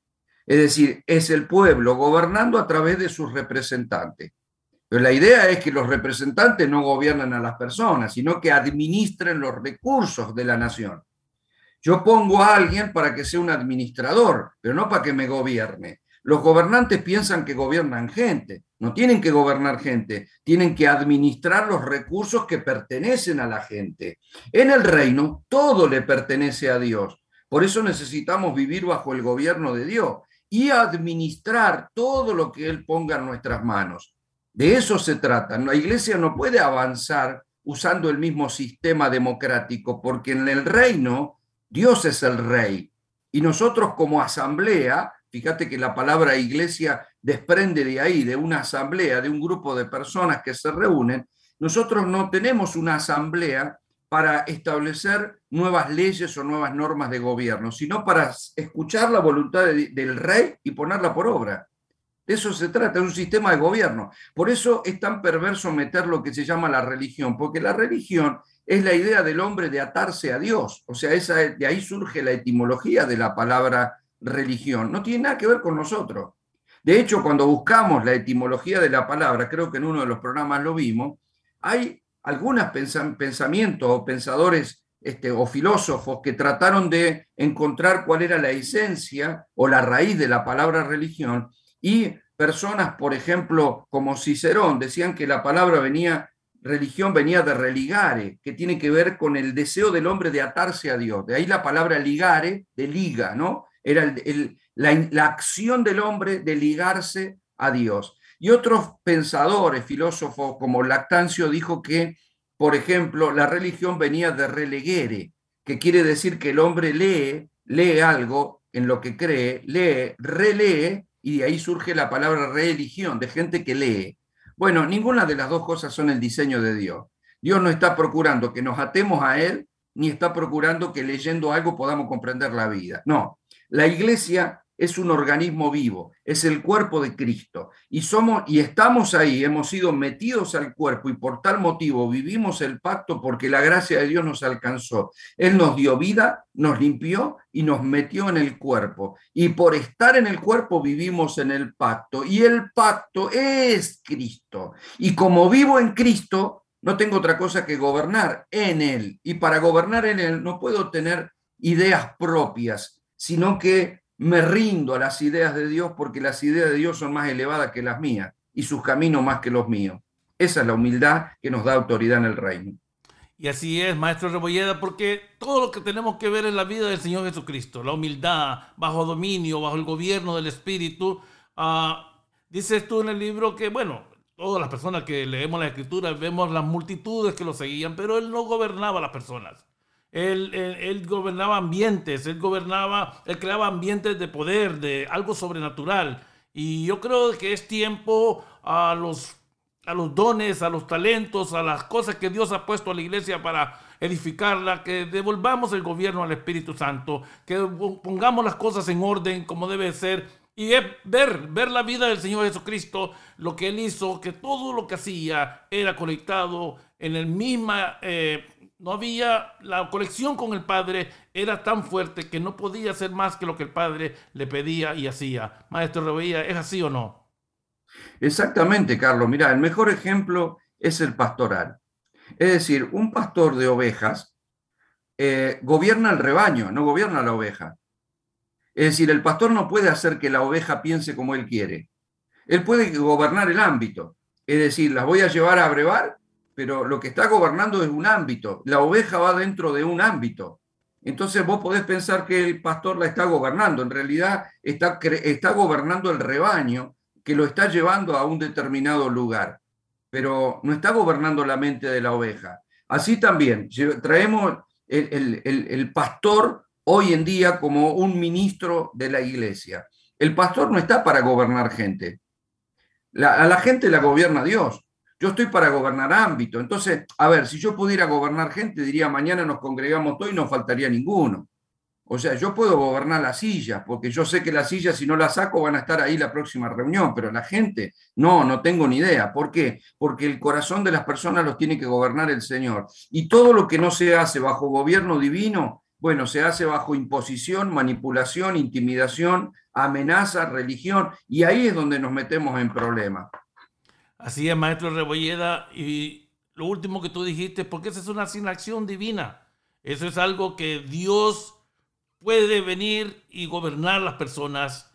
Es decir, es el pueblo gobernando a través de sus representantes. Pero la idea es que los representantes no gobiernan a las personas, sino que administren los recursos de la nación. Yo pongo a alguien para que sea un administrador, pero no para que me gobierne. Los gobernantes piensan que gobiernan gente, no tienen que gobernar gente, tienen que administrar los recursos que pertenecen a la gente. En el reino todo le pertenece a Dios. Por eso necesitamos vivir bajo el gobierno de Dios y administrar todo lo que Él ponga en nuestras manos. De eso se trata. La iglesia no puede avanzar usando el mismo sistema democrático, porque en el reino Dios es el rey. Y nosotros como asamblea Fíjate que la palabra iglesia desprende de ahí, de una asamblea, de un grupo de personas que se reúnen. Nosotros no tenemos una asamblea para establecer nuevas leyes o nuevas normas de gobierno, sino para escuchar la voluntad del rey y ponerla por obra. De eso se trata, de un sistema de gobierno. Por eso es tan perverso meter lo que se llama la religión, porque la religión es la idea del hombre de atarse a Dios. O sea, de ahí surge la etimología de la palabra religión, no tiene nada que ver con nosotros. De hecho, cuando buscamos la etimología de la palabra, creo que en uno de los programas lo vimos, hay algunos pensamientos o pensadores este, o filósofos que trataron de encontrar cuál era la esencia o la raíz de la palabra religión y personas, por ejemplo, como Cicerón, decían que la palabra venía, religión venía de religare, que tiene que ver con el deseo del hombre de atarse a Dios. De ahí la palabra ligare, de liga, ¿no? Era la, acción del hombre de ligarse a Dios. Y otros pensadores, filósofos como Lactancio dijo que, por ejemplo, la religión venía de relegere, que quiere decir que el hombre lee, lee algo en lo que cree, lee, relee, y de ahí surge la palabra religión, de gente que lee. Bueno, ninguna de las dos cosas son el diseño de Dios. Dios no está procurando que nos atemos a Él, ni está procurando que leyendo algo podamos comprender la vida. No, la iglesia es un organismo vivo, es el cuerpo de Cristo. Y somos y estamos ahí, hemos sido metidos al cuerpo y por tal motivo vivimos el pacto porque la gracia de Dios nos alcanzó. Él nos dio vida, nos limpió y nos metió en el cuerpo. Y por estar en el cuerpo vivimos en el pacto. Y el pacto es Cristo. Y como vivo en Cristo, no tengo otra cosa que gobernar en Él. Y para gobernar en Él no puedo tener ideas propias, sino que me rindo a las ideas de Dios porque las ideas de Dios son más elevadas que las mías y sus caminos más que los míos. Esa es la humildad que nos da autoridad en el reino. Y así es, maestro Rebolleda, porque todo lo que tenemos que ver en la vida del Señor Jesucristo, la humildad, bajo dominio, bajo el gobierno del Espíritu, ah, dices tú en el libro que, bueno, todas las personas que leemos la Escritura vemos las multitudes que lo seguían, pero Él no gobernaba a las personas. Él, gobernaba ambientes, él gobernaba, él creaba ambientes de poder, de algo sobrenatural. Y yo creo que es tiempo a los, a los dones, a los talentos, a las cosas que Dios ha puesto a la iglesia para edificarla, que devolvamos el gobierno al Espíritu Santo, que pongamos las cosas en orden como debe ser y ver, ver la vida del Señor Jesucristo, lo que Él hizo, que todo lo que hacía era conectado en el misma... Eh, no había, la conexión con el Padre era tan fuerte que no podía hacer más que lo que el Padre le pedía y hacía. Maestro Reveía, ¿es así o no? Exactamente, Carlos. Mira, el mejor ejemplo es el pastoral. Es decir, un pastor de ovejas eh, gobierna el rebaño, no gobierna la oveja. Es decir, el pastor no puede hacer que la oveja piense como él quiere. Él puede gobernar el ámbito. Es decir, las voy a llevar a brevar pero lo que está gobernando es un ámbito. La oveja va dentro de un ámbito. Entonces vos podés pensar que el pastor la está gobernando. En realidad está, está gobernando el rebaño que lo está llevando a un determinado lugar, pero no está gobernando la mente de la oveja. Así también traemos el, pastor hoy en día como un ministro de la iglesia. El pastor no está para gobernar gente. a la gente la gobierna Dios. Yo estoy para gobernar ámbito. Entonces, a ver, si yo pudiera gobernar gente, diría mañana nos congregamos todos y no faltaría ninguno. O sea, yo puedo gobernar las sillas, porque yo sé que las sillas, si no las saco, van a estar ahí la próxima reunión, pero la gente, no, no tengo ni idea. ¿Por qué? Porque el corazón de las personas los tiene que gobernar el Señor. Y todo lo que no se hace bajo gobierno divino, bueno, se hace bajo imposición, manipulación, intimidación, amenaza, religión, y ahí es donde nos metemos en problemas. Así es, maestro Rebolleda. Y lo último que tú dijiste, porque esa es una asignación divina. Eso es algo que Dios puede venir y gobernar las personas.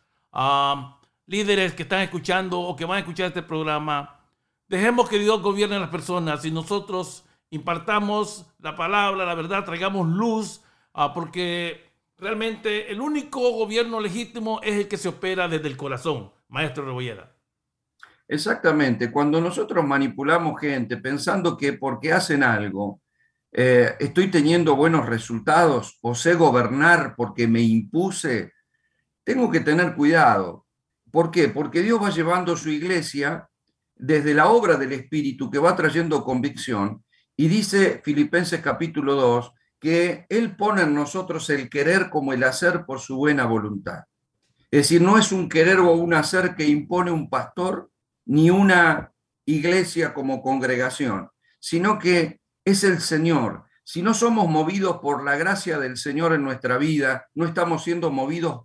líderes que están escuchando o que van a escuchar este programa, dejemos que Dios gobierne a las personas y nosotros impartamos la palabra, la verdad, traigamos luz, ah, porque realmente el único gobierno legítimo es el que se opera desde el corazón, maestro Rebolleda. Exactamente, cuando nosotros manipulamos gente pensando que porque hacen algo eh, estoy teniendo buenos resultados o sé gobernar porque me impuse, tengo que tener cuidado. ¿Por qué? Porque Dios va llevando su iglesia desde la obra del Espíritu que va trayendo convicción y dice Filipenses capítulo 2 que Él pone en nosotros el querer como el hacer por su buena voluntad. Es decir, no es un querer o un hacer que impone un pastor, ni una iglesia como congregación, sino que es el Señor. Si no somos movidos por la gracia del Señor en nuestra vida, no estamos siendo movidos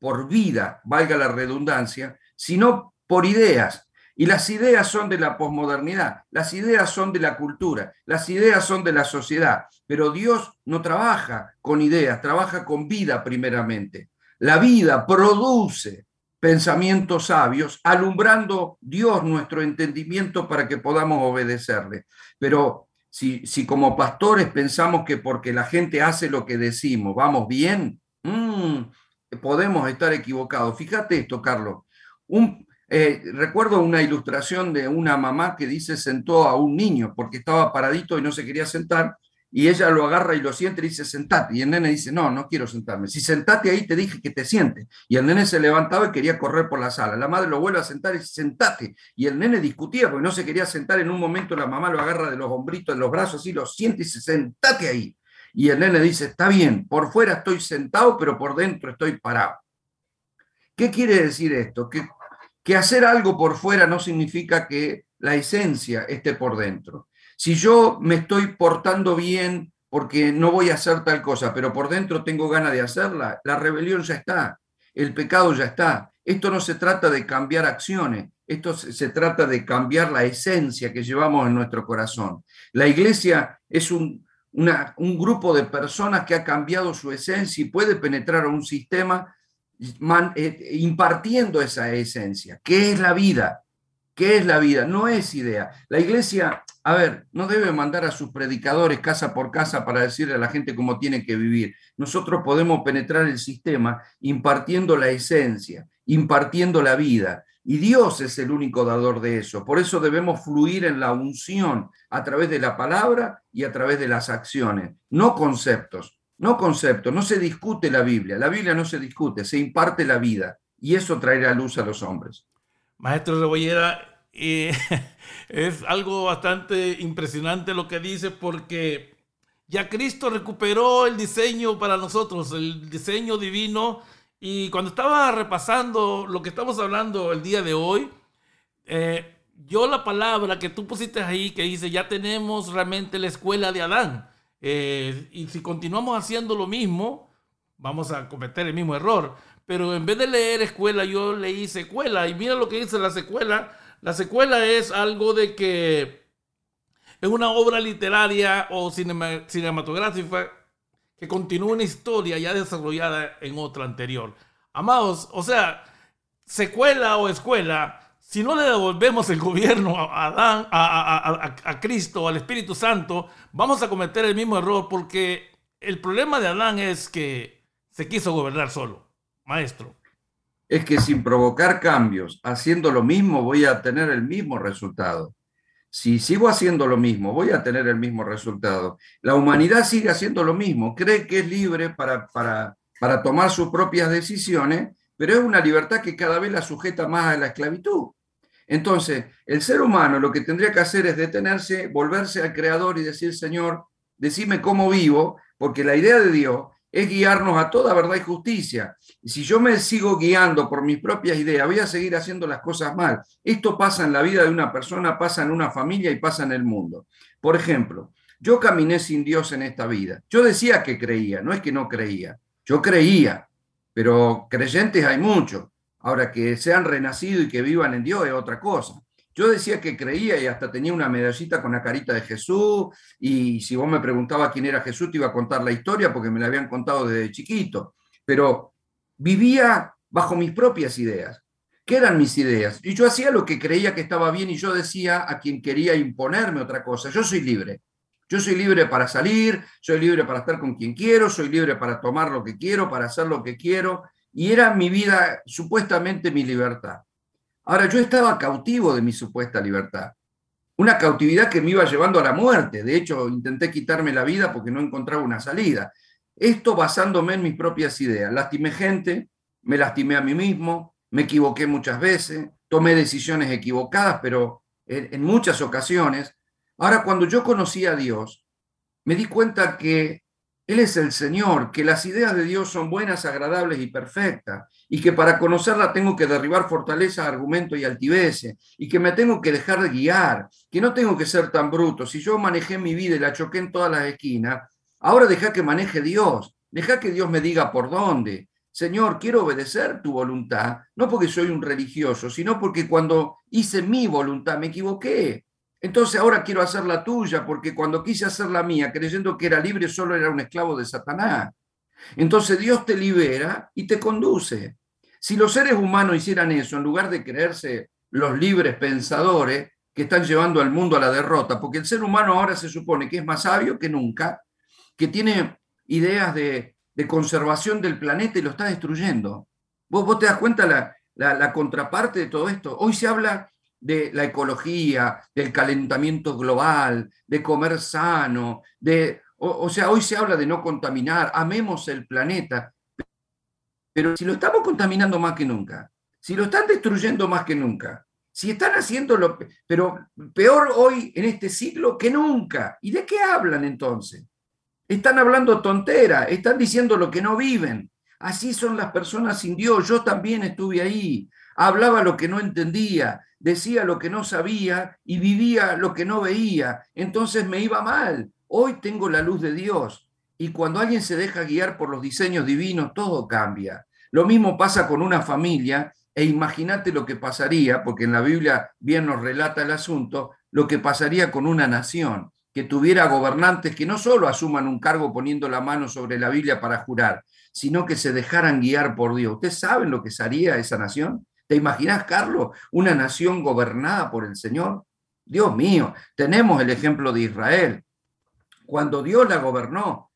por vida, valga la redundancia, sino por ideas. Y las ideas son de la posmodernidad, las ideas son de la cultura, las ideas son de la sociedad, pero Dios no trabaja con ideas, trabaja con vida primeramente. La vida produce pensamientos sabios, alumbrando Dios nuestro entendimiento para que podamos obedecerle. Pero si, si como pastores pensamos que porque la gente hace lo que decimos, vamos bien, mm, podemos estar equivocados. Fíjate esto, Carlos. Eh, recuerdo una ilustración de una mamá que dice sentó a un niño porque estaba paradito y no se quería sentar y ella lo agarra y lo siente y dice, sentate. Y el nene dice, no, no quiero sentarme. Si sentate ahí, te dije que te sientes. Y el nene se levantaba y quería correr por la sala. La madre lo vuelve a sentar y dice, sentate. Y el nene discutía porque no se quería sentar. En un momento la mamá lo agarra de los hombritos, de los brazos y lo siente y dice, sentate ahí. Y el nene dice, está bien, por fuera estoy sentado, pero por dentro estoy parado. ¿Qué quiere decir esto? Que, que hacer algo por fuera no significa que la esencia esté por dentro. Si yo me estoy portando bien porque no voy a hacer tal cosa, pero por dentro tengo ganas de hacerla, la rebelión ya está, el pecado ya está. Esto no se trata de cambiar acciones, esto se, trata de cambiar la esencia que llevamos en nuestro corazón. La iglesia es un, grupo de personas que ha cambiado su esencia y puede penetrar a un sistema eh, impartiendo esa esencia. ¿Qué es la vida? ¿Qué es la vida? No es idea. La iglesia, a ver, no debe mandar a sus predicadores casa por casa para decirle a la gente cómo tiene que vivir. Nosotros podemos penetrar el sistema impartiendo la esencia, impartiendo la vida. Y Dios es el único dador de eso. Por eso debemos fluir en la unción a través de la palabra y a través de las acciones, no conceptos, no conceptos. No se discute la Biblia. La Biblia no se discute, se imparte la vida. Y eso traerá luz a los hombres. Maestro Rebollera, eh, es algo bastante impresionante lo que dice porque ya Cristo recuperó el diseño para nosotros, el diseño divino. Y cuando estaba repasando lo que estamos hablando el día de hoy, eh, yo la palabra que tú pusiste ahí que dice, ya tenemos realmente la escuela de Adán. Eh, y si continuamos haciendo lo mismo, vamos a cometer el mismo error pero en vez de leer escuela, yo leí secuela. Y mira lo que dice la secuela. La secuela es algo de que es una obra literaria o cinematográfica que continúa una historia ya desarrollada en otra anterior. Amados, o sea, secuela o escuela, si no le devolvemos el gobierno a Adán, a, Cristo, al Espíritu Santo, vamos a cometer el mismo error porque el problema de Adán es que se quiso gobernar solo maestro? Es que sin provocar cambios, haciendo lo mismo, voy a tener el mismo resultado. Si sigo haciendo lo mismo, voy a tener el mismo resultado. La humanidad sigue haciendo lo mismo, cree que es libre para, para, para tomar sus propias decisiones, pero es una libertad que cada vez la sujeta más a la esclavitud. Entonces, el ser humano lo que tendría que hacer es detenerse, volverse al Creador y decir, Señor, decime cómo vivo, porque la idea de Dios es guiarnos a toda verdad y justicia. Y si yo me sigo guiando por mis propias ideas, voy a seguir haciendo las cosas mal. Esto pasa en la vida de una persona, pasa en una familia y pasa en el mundo. Por ejemplo, yo caminé sin Dios en esta vida. Yo decía que creía, no es que no creía. Yo creía, pero creyentes hay muchos. Ahora que sean renacido y que vivan en Dios es otra cosa. Yo decía que creía y hasta tenía una medallita con la carita de Jesús y si vos me preguntabas quién era Jesús te iba a contar la historia porque me la habían contado desde chiquito, pero vivía bajo mis propias ideas. ¿Qué eran mis ideas? Y yo hacía lo que creía que estaba bien y yo decía a quien quería imponerme otra cosa, yo soy libre. Yo soy libre para salir, soy libre para estar con quien quiero, soy libre para tomar lo que quiero, para hacer lo que quiero. Y era mi vida, supuestamente mi libertad. Ahora, yo estaba cautivo de mi supuesta libertad. Una cautividad que me iba llevando a la muerte. De hecho, intenté quitarme la vida porque no encontraba una salida. Esto basándome en mis propias ideas. Lastimé gente, me lastimé a mí mismo, me equivoqué muchas veces, tomé decisiones equivocadas, pero en, muchas ocasiones. Ahora, cuando yo conocí a Dios, me di cuenta que él es el Señor, que las ideas de Dios son buenas, agradables y perfectas, y que para conocerla tengo que derribar fortaleza, argumento y altivez, y que me tengo que dejar de guiar, que no tengo que ser tan bruto. Si yo manejé mi vida y la choqué en todas las esquinas, ahora deja que maneje Dios, deja que Dios me diga por dónde. Señor, quiero obedecer tu voluntad, no porque soy un religioso, sino porque cuando hice mi voluntad me equivoqué. Entonces ahora quiero hacer la tuya, porque cuando quise hacer la mía, creyendo que era libre, solo era un esclavo de Satanás. Entonces Dios te libera y te conduce. Si los seres humanos hicieran eso, en lugar de creerse los libres pensadores que están llevando al mundo a la derrota, porque el ser humano ahora se supone que es más sabio que nunca, que tiene ideas de, conservación del planeta y lo está destruyendo. Vos, vos te das cuenta la, contraparte de todo esto. Hoy se habla de la ecología, del calentamiento global, de comer sano, de, o, sea, hoy se habla de no contaminar, amemos el planeta, pero si lo estamos contaminando más que nunca, si lo están destruyendo más que nunca, si están haciendo lo pero peor hoy en este siglo que nunca. ¿Y de qué hablan entonces? Están hablando tontera, están diciendo lo que no viven. Así son las personas sin Dios. Yo también estuve ahí. Hablaba lo que no entendía, decía lo que no sabía y vivía lo que no veía. Entonces me iba mal. Hoy tengo la luz de Dios. Y cuando alguien se deja guiar por los diseños divinos, todo cambia. Lo mismo pasa con una familia e imagínate lo que pasaría, porque en la Biblia bien nos relata el asunto, lo que pasaría con una nación que tuviera gobernantes que no solo asuman un cargo poniendo la mano sobre la Biblia para jurar, sino que se dejaran guiar por Dios. ¿Ustedes saben lo que sería esa nación? ¿Te imaginas, Carlos, una nación gobernada por el Señor? Dios mío, tenemos el ejemplo de Israel. Cuando Dios la gobernó,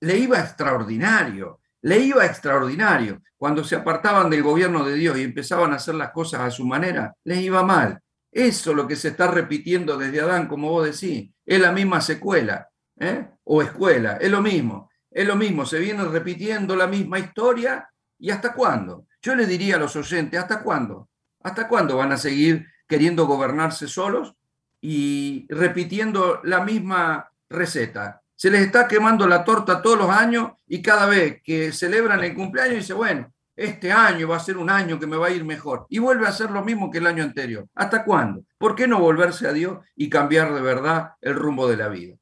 le iba extraordinario, le iba extraordinario. Cuando se apartaban del gobierno de Dios y empezaban a hacer las cosas a su manera, les iba mal. Eso es lo que se está repitiendo desde Adán, como vos decís, es la misma secuela, ¿eh? o escuela, es lo mismo, es lo mismo, se viene repitiendo la misma historia y hasta cuándo. Yo le diría a los oyentes, ¿hasta cuándo? ¿Hasta cuándo van a seguir queriendo gobernarse solos y repitiendo la misma receta? Se les está quemando la torta todos los años y cada vez que celebran el cumpleaños dice, bueno, este año va a ser un año que me va a ir mejor. Y vuelve a ser lo mismo que el año anterior. ¿Hasta cuándo? ¿Por qué no volverse a Dios y cambiar de verdad el rumbo de la vida?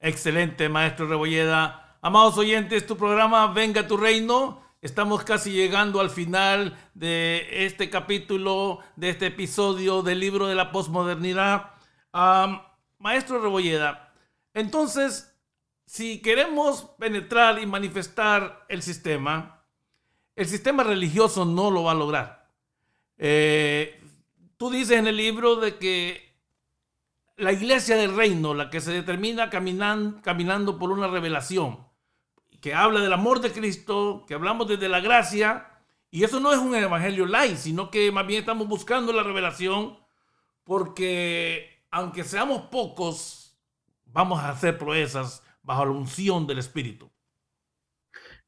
Excelente, maestro Rebolleda. Amados oyentes, tu programa Venga tu Reino. Estamos casi llegando al final de este capítulo, de este episodio del libro de la posmodernidad. maestro Rebolleda, entonces, si queremos penetrar y manifestar el sistema, el sistema religioso no lo va a lograr. Eh, tú dices en el libro de que la iglesia del reino, la que se determina caminando, por una revelación, que habla del amor de Cristo, que hablamos desde la gracia, y eso no es un evangelio light, sino que más bien estamos buscando la revelación, porque aunque seamos pocos, vamos a hacer proezas bajo la unción del Espíritu.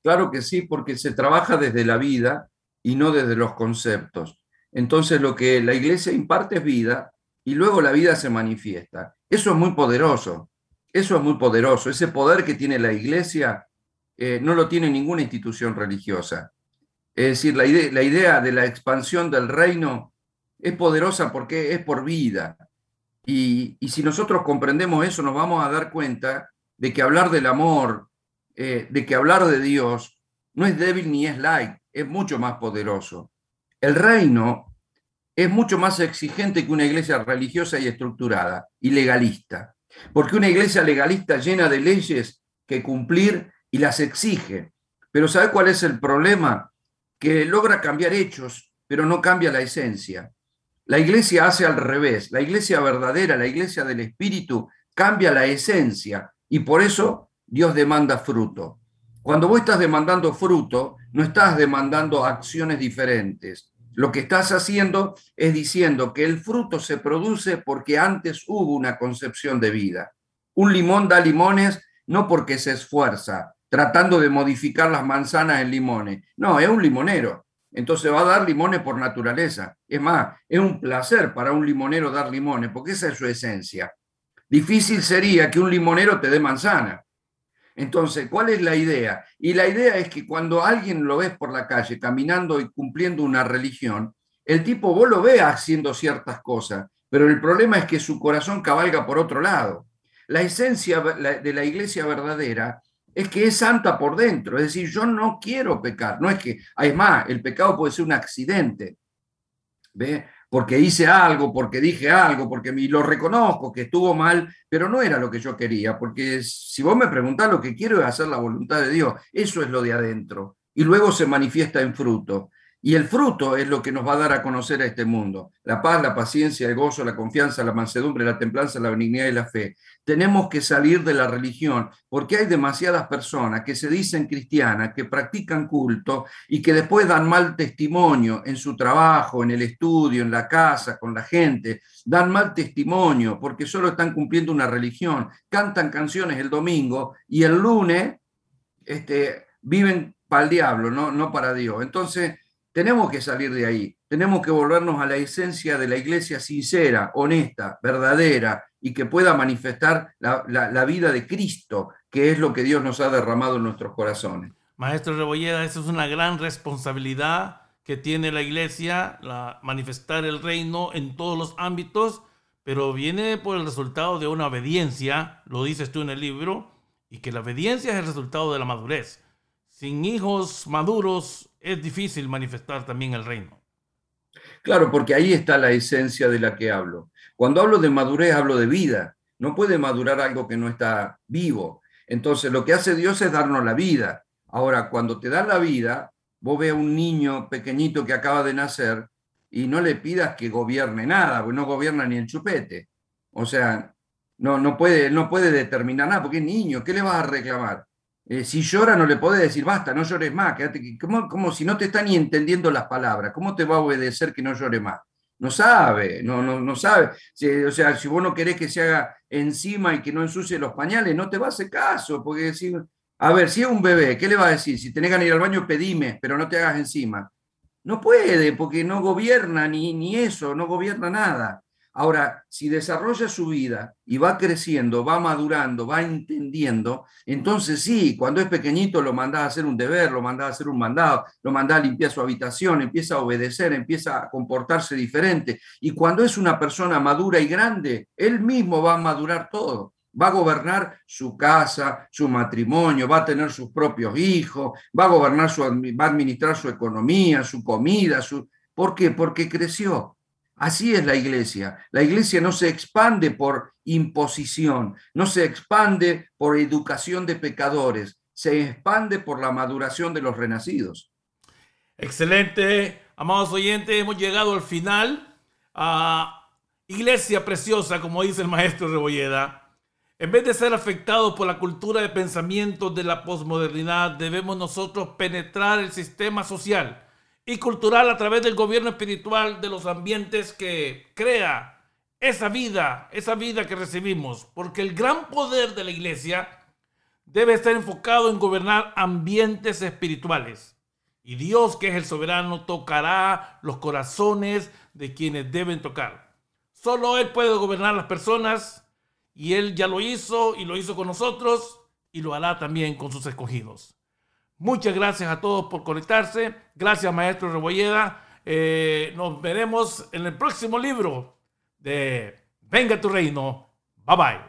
Claro que sí, porque se trabaja desde la vida y no desde los conceptos. Entonces lo que la iglesia imparte es vida y luego la vida se manifiesta. Eso es muy poderoso, eso es muy poderoso. Ese poder que tiene la iglesia eh, no lo tiene ninguna institución religiosa. Es decir, la idea, la idea de la expansión del reino es poderosa porque es por vida. Y, si nosotros comprendemos eso, nos vamos a dar cuenta de que hablar del amor, eh, de que hablar de Dios no es débil ni es light, es mucho más poderoso. El reino es mucho más exigente que una iglesia religiosa y estructurada y legalista, porque una iglesia legalista llena de leyes que cumplir y las exige. Pero ¿sabe cuál es el problema? Que logra cambiar hechos, pero no cambia la esencia. La iglesia hace al revés. La iglesia verdadera, la iglesia del Espíritu, cambia la esencia y por eso Dios demanda fruto. Cuando vos estás demandando fruto, no estás demandando acciones diferentes. Lo que estás haciendo es diciendo que el fruto se produce porque antes hubo una concepción de vida. Un limón da limones no porque se esfuerza, tratando de modificar las manzanas en limones. No, es un limonero. Entonces va a dar limones por naturaleza. Es más, es un placer para un limonero dar limones, porque esa es su esencia. Difícil sería que un limonero te dé manzana. Entonces, ¿cuál es la idea? Y la idea es que cuando alguien lo ves por la calle caminando y cumpliendo una religión, el tipo vos lo veas haciendo ciertas cosas, pero el problema es que su corazón cabalga por otro lado. La esencia de la iglesia verdadera es que es santa por dentro, es decir, yo no quiero pecar, no es que, además, el pecado puede ser un accidente, ¿ve? porque hice algo, porque dije algo, porque me, lo reconozco que estuvo mal, pero no era lo que yo quería, porque si vos me preguntás lo que quiero es hacer la voluntad de Dios, eso es lo de adentro, y luego se manifiesta en fruto. Y el fruto es lo que nos va a dar a conocer a este mundo. La paz, la paciencia, el gozo, la confianza, la mansedumbre, la templanza, la benignidad y la fe. Tenemos que salir de la religión porque hay demasiadas personas que se dicen cristianas, que practican culto y que después dan mal testimonio en su trabajo, en el estudio, en la casa, con la gente. Dan mal testimonio porque solo están cumpliendo una religión. Cantan canciones el domingo y el lunes este, viven para el diablo, no, no para Dios. Entonces, tenemos que salir de ahí, tenemos que volvernos a la esencia de la iglesia sincera, honesta, verdadera y que pueda manifestar la, vida de Cristo, que es lo que Dios nos ha derramado en nuestros corazones. Maestro Rebolleda, esa es una gran responsabilidad que tiene la iglesia, manifestar el reino en todos los ámbitos, pero viene por el resultado de una obediencia, lo dices tú en el libro, y que la obediencia es el resultado de la madurez. Sin hijos maduros es difícil manifestar también el reino. Claro, porque ahí está la esencia de la que hablo. Cuando hablo de madurez, hablo de vida. No puede madurar algo que no está vivo. Entonces, lo que hace Dios es darnos la vida. Ahora, cuando te da la vida, vos ves a un niño pequeñito que acaba de nacer y no le pidas que gobierne nada, porque no gobierna ni el chupete. O sea, no, no, puede, no puede determinar nada, porque es niño, ¿qué le vas a reclamar? Eh, si llora no le podés decir, basta, no llores más, quédate, como, como si no te está ni entendiendo las palabras, ¿cómo te va a obedecer que no llore más? No sabe, no, no, no sabe. o sea, si vos no querés que se haga encima y que no ensucie los pañales, no te va a hacer caso, porque si, a ver, si es un bebé, ¿qué le va a decir? Si tenés que ir al baño, pedime, pero no te hagas encima. No puede, porque no gobierna ni, ni eso, no gobierna nada. Ahora, si desarrolla su vida y va creciendo, va madurando, va entendiendo, entonces sí, cuando es pequeñito lo mandás a hacer un deber, lo mandás a hacer un mandado, lo mandás a limpiar su habitación, empieza a obedecer, empieza a comportarse diferente. Y cuando es una persona madura y grande, él mismo va a madurar todo. Va a gobernar su casa, su matrimonio, va a tener sus propios hijos, va a gobernar su, va a administrar su economía, su comida, su... ¿Por qué? Porque creció Así es la iglesia. La iglesia no se expande por imposición, no se expande por educación de pecadores, se expande por la maduración de los renacidos. Excelente, amados oyentes, hemos llegado al final. a iglesia preciosa, como dice el maestro Rebolleda. En vez de ser afectados por la cultura de pensamiento de la posmodernidad, debemos nosotros penetrar el sistema social y cultural a través del gobierno espiritual de los ambientes que crea esa vida, esa vida que recibimos, porque el gran poder de la iglesia debe estar enfocado en gobernar ambientes espirituales. Y Dios, que es el soberano, tocará los corazones de quienes deben tocar. Solo Él puede gobernar las personas y Él ya lo hizo y lo hizo con nosotros y lo hará también con sus escogidos. Muchas gracias a todos por conectarse. Gracias, maestro Rebolleda. Eh, nos veremos en el próximo libro de Venga tu reino. Bye bye.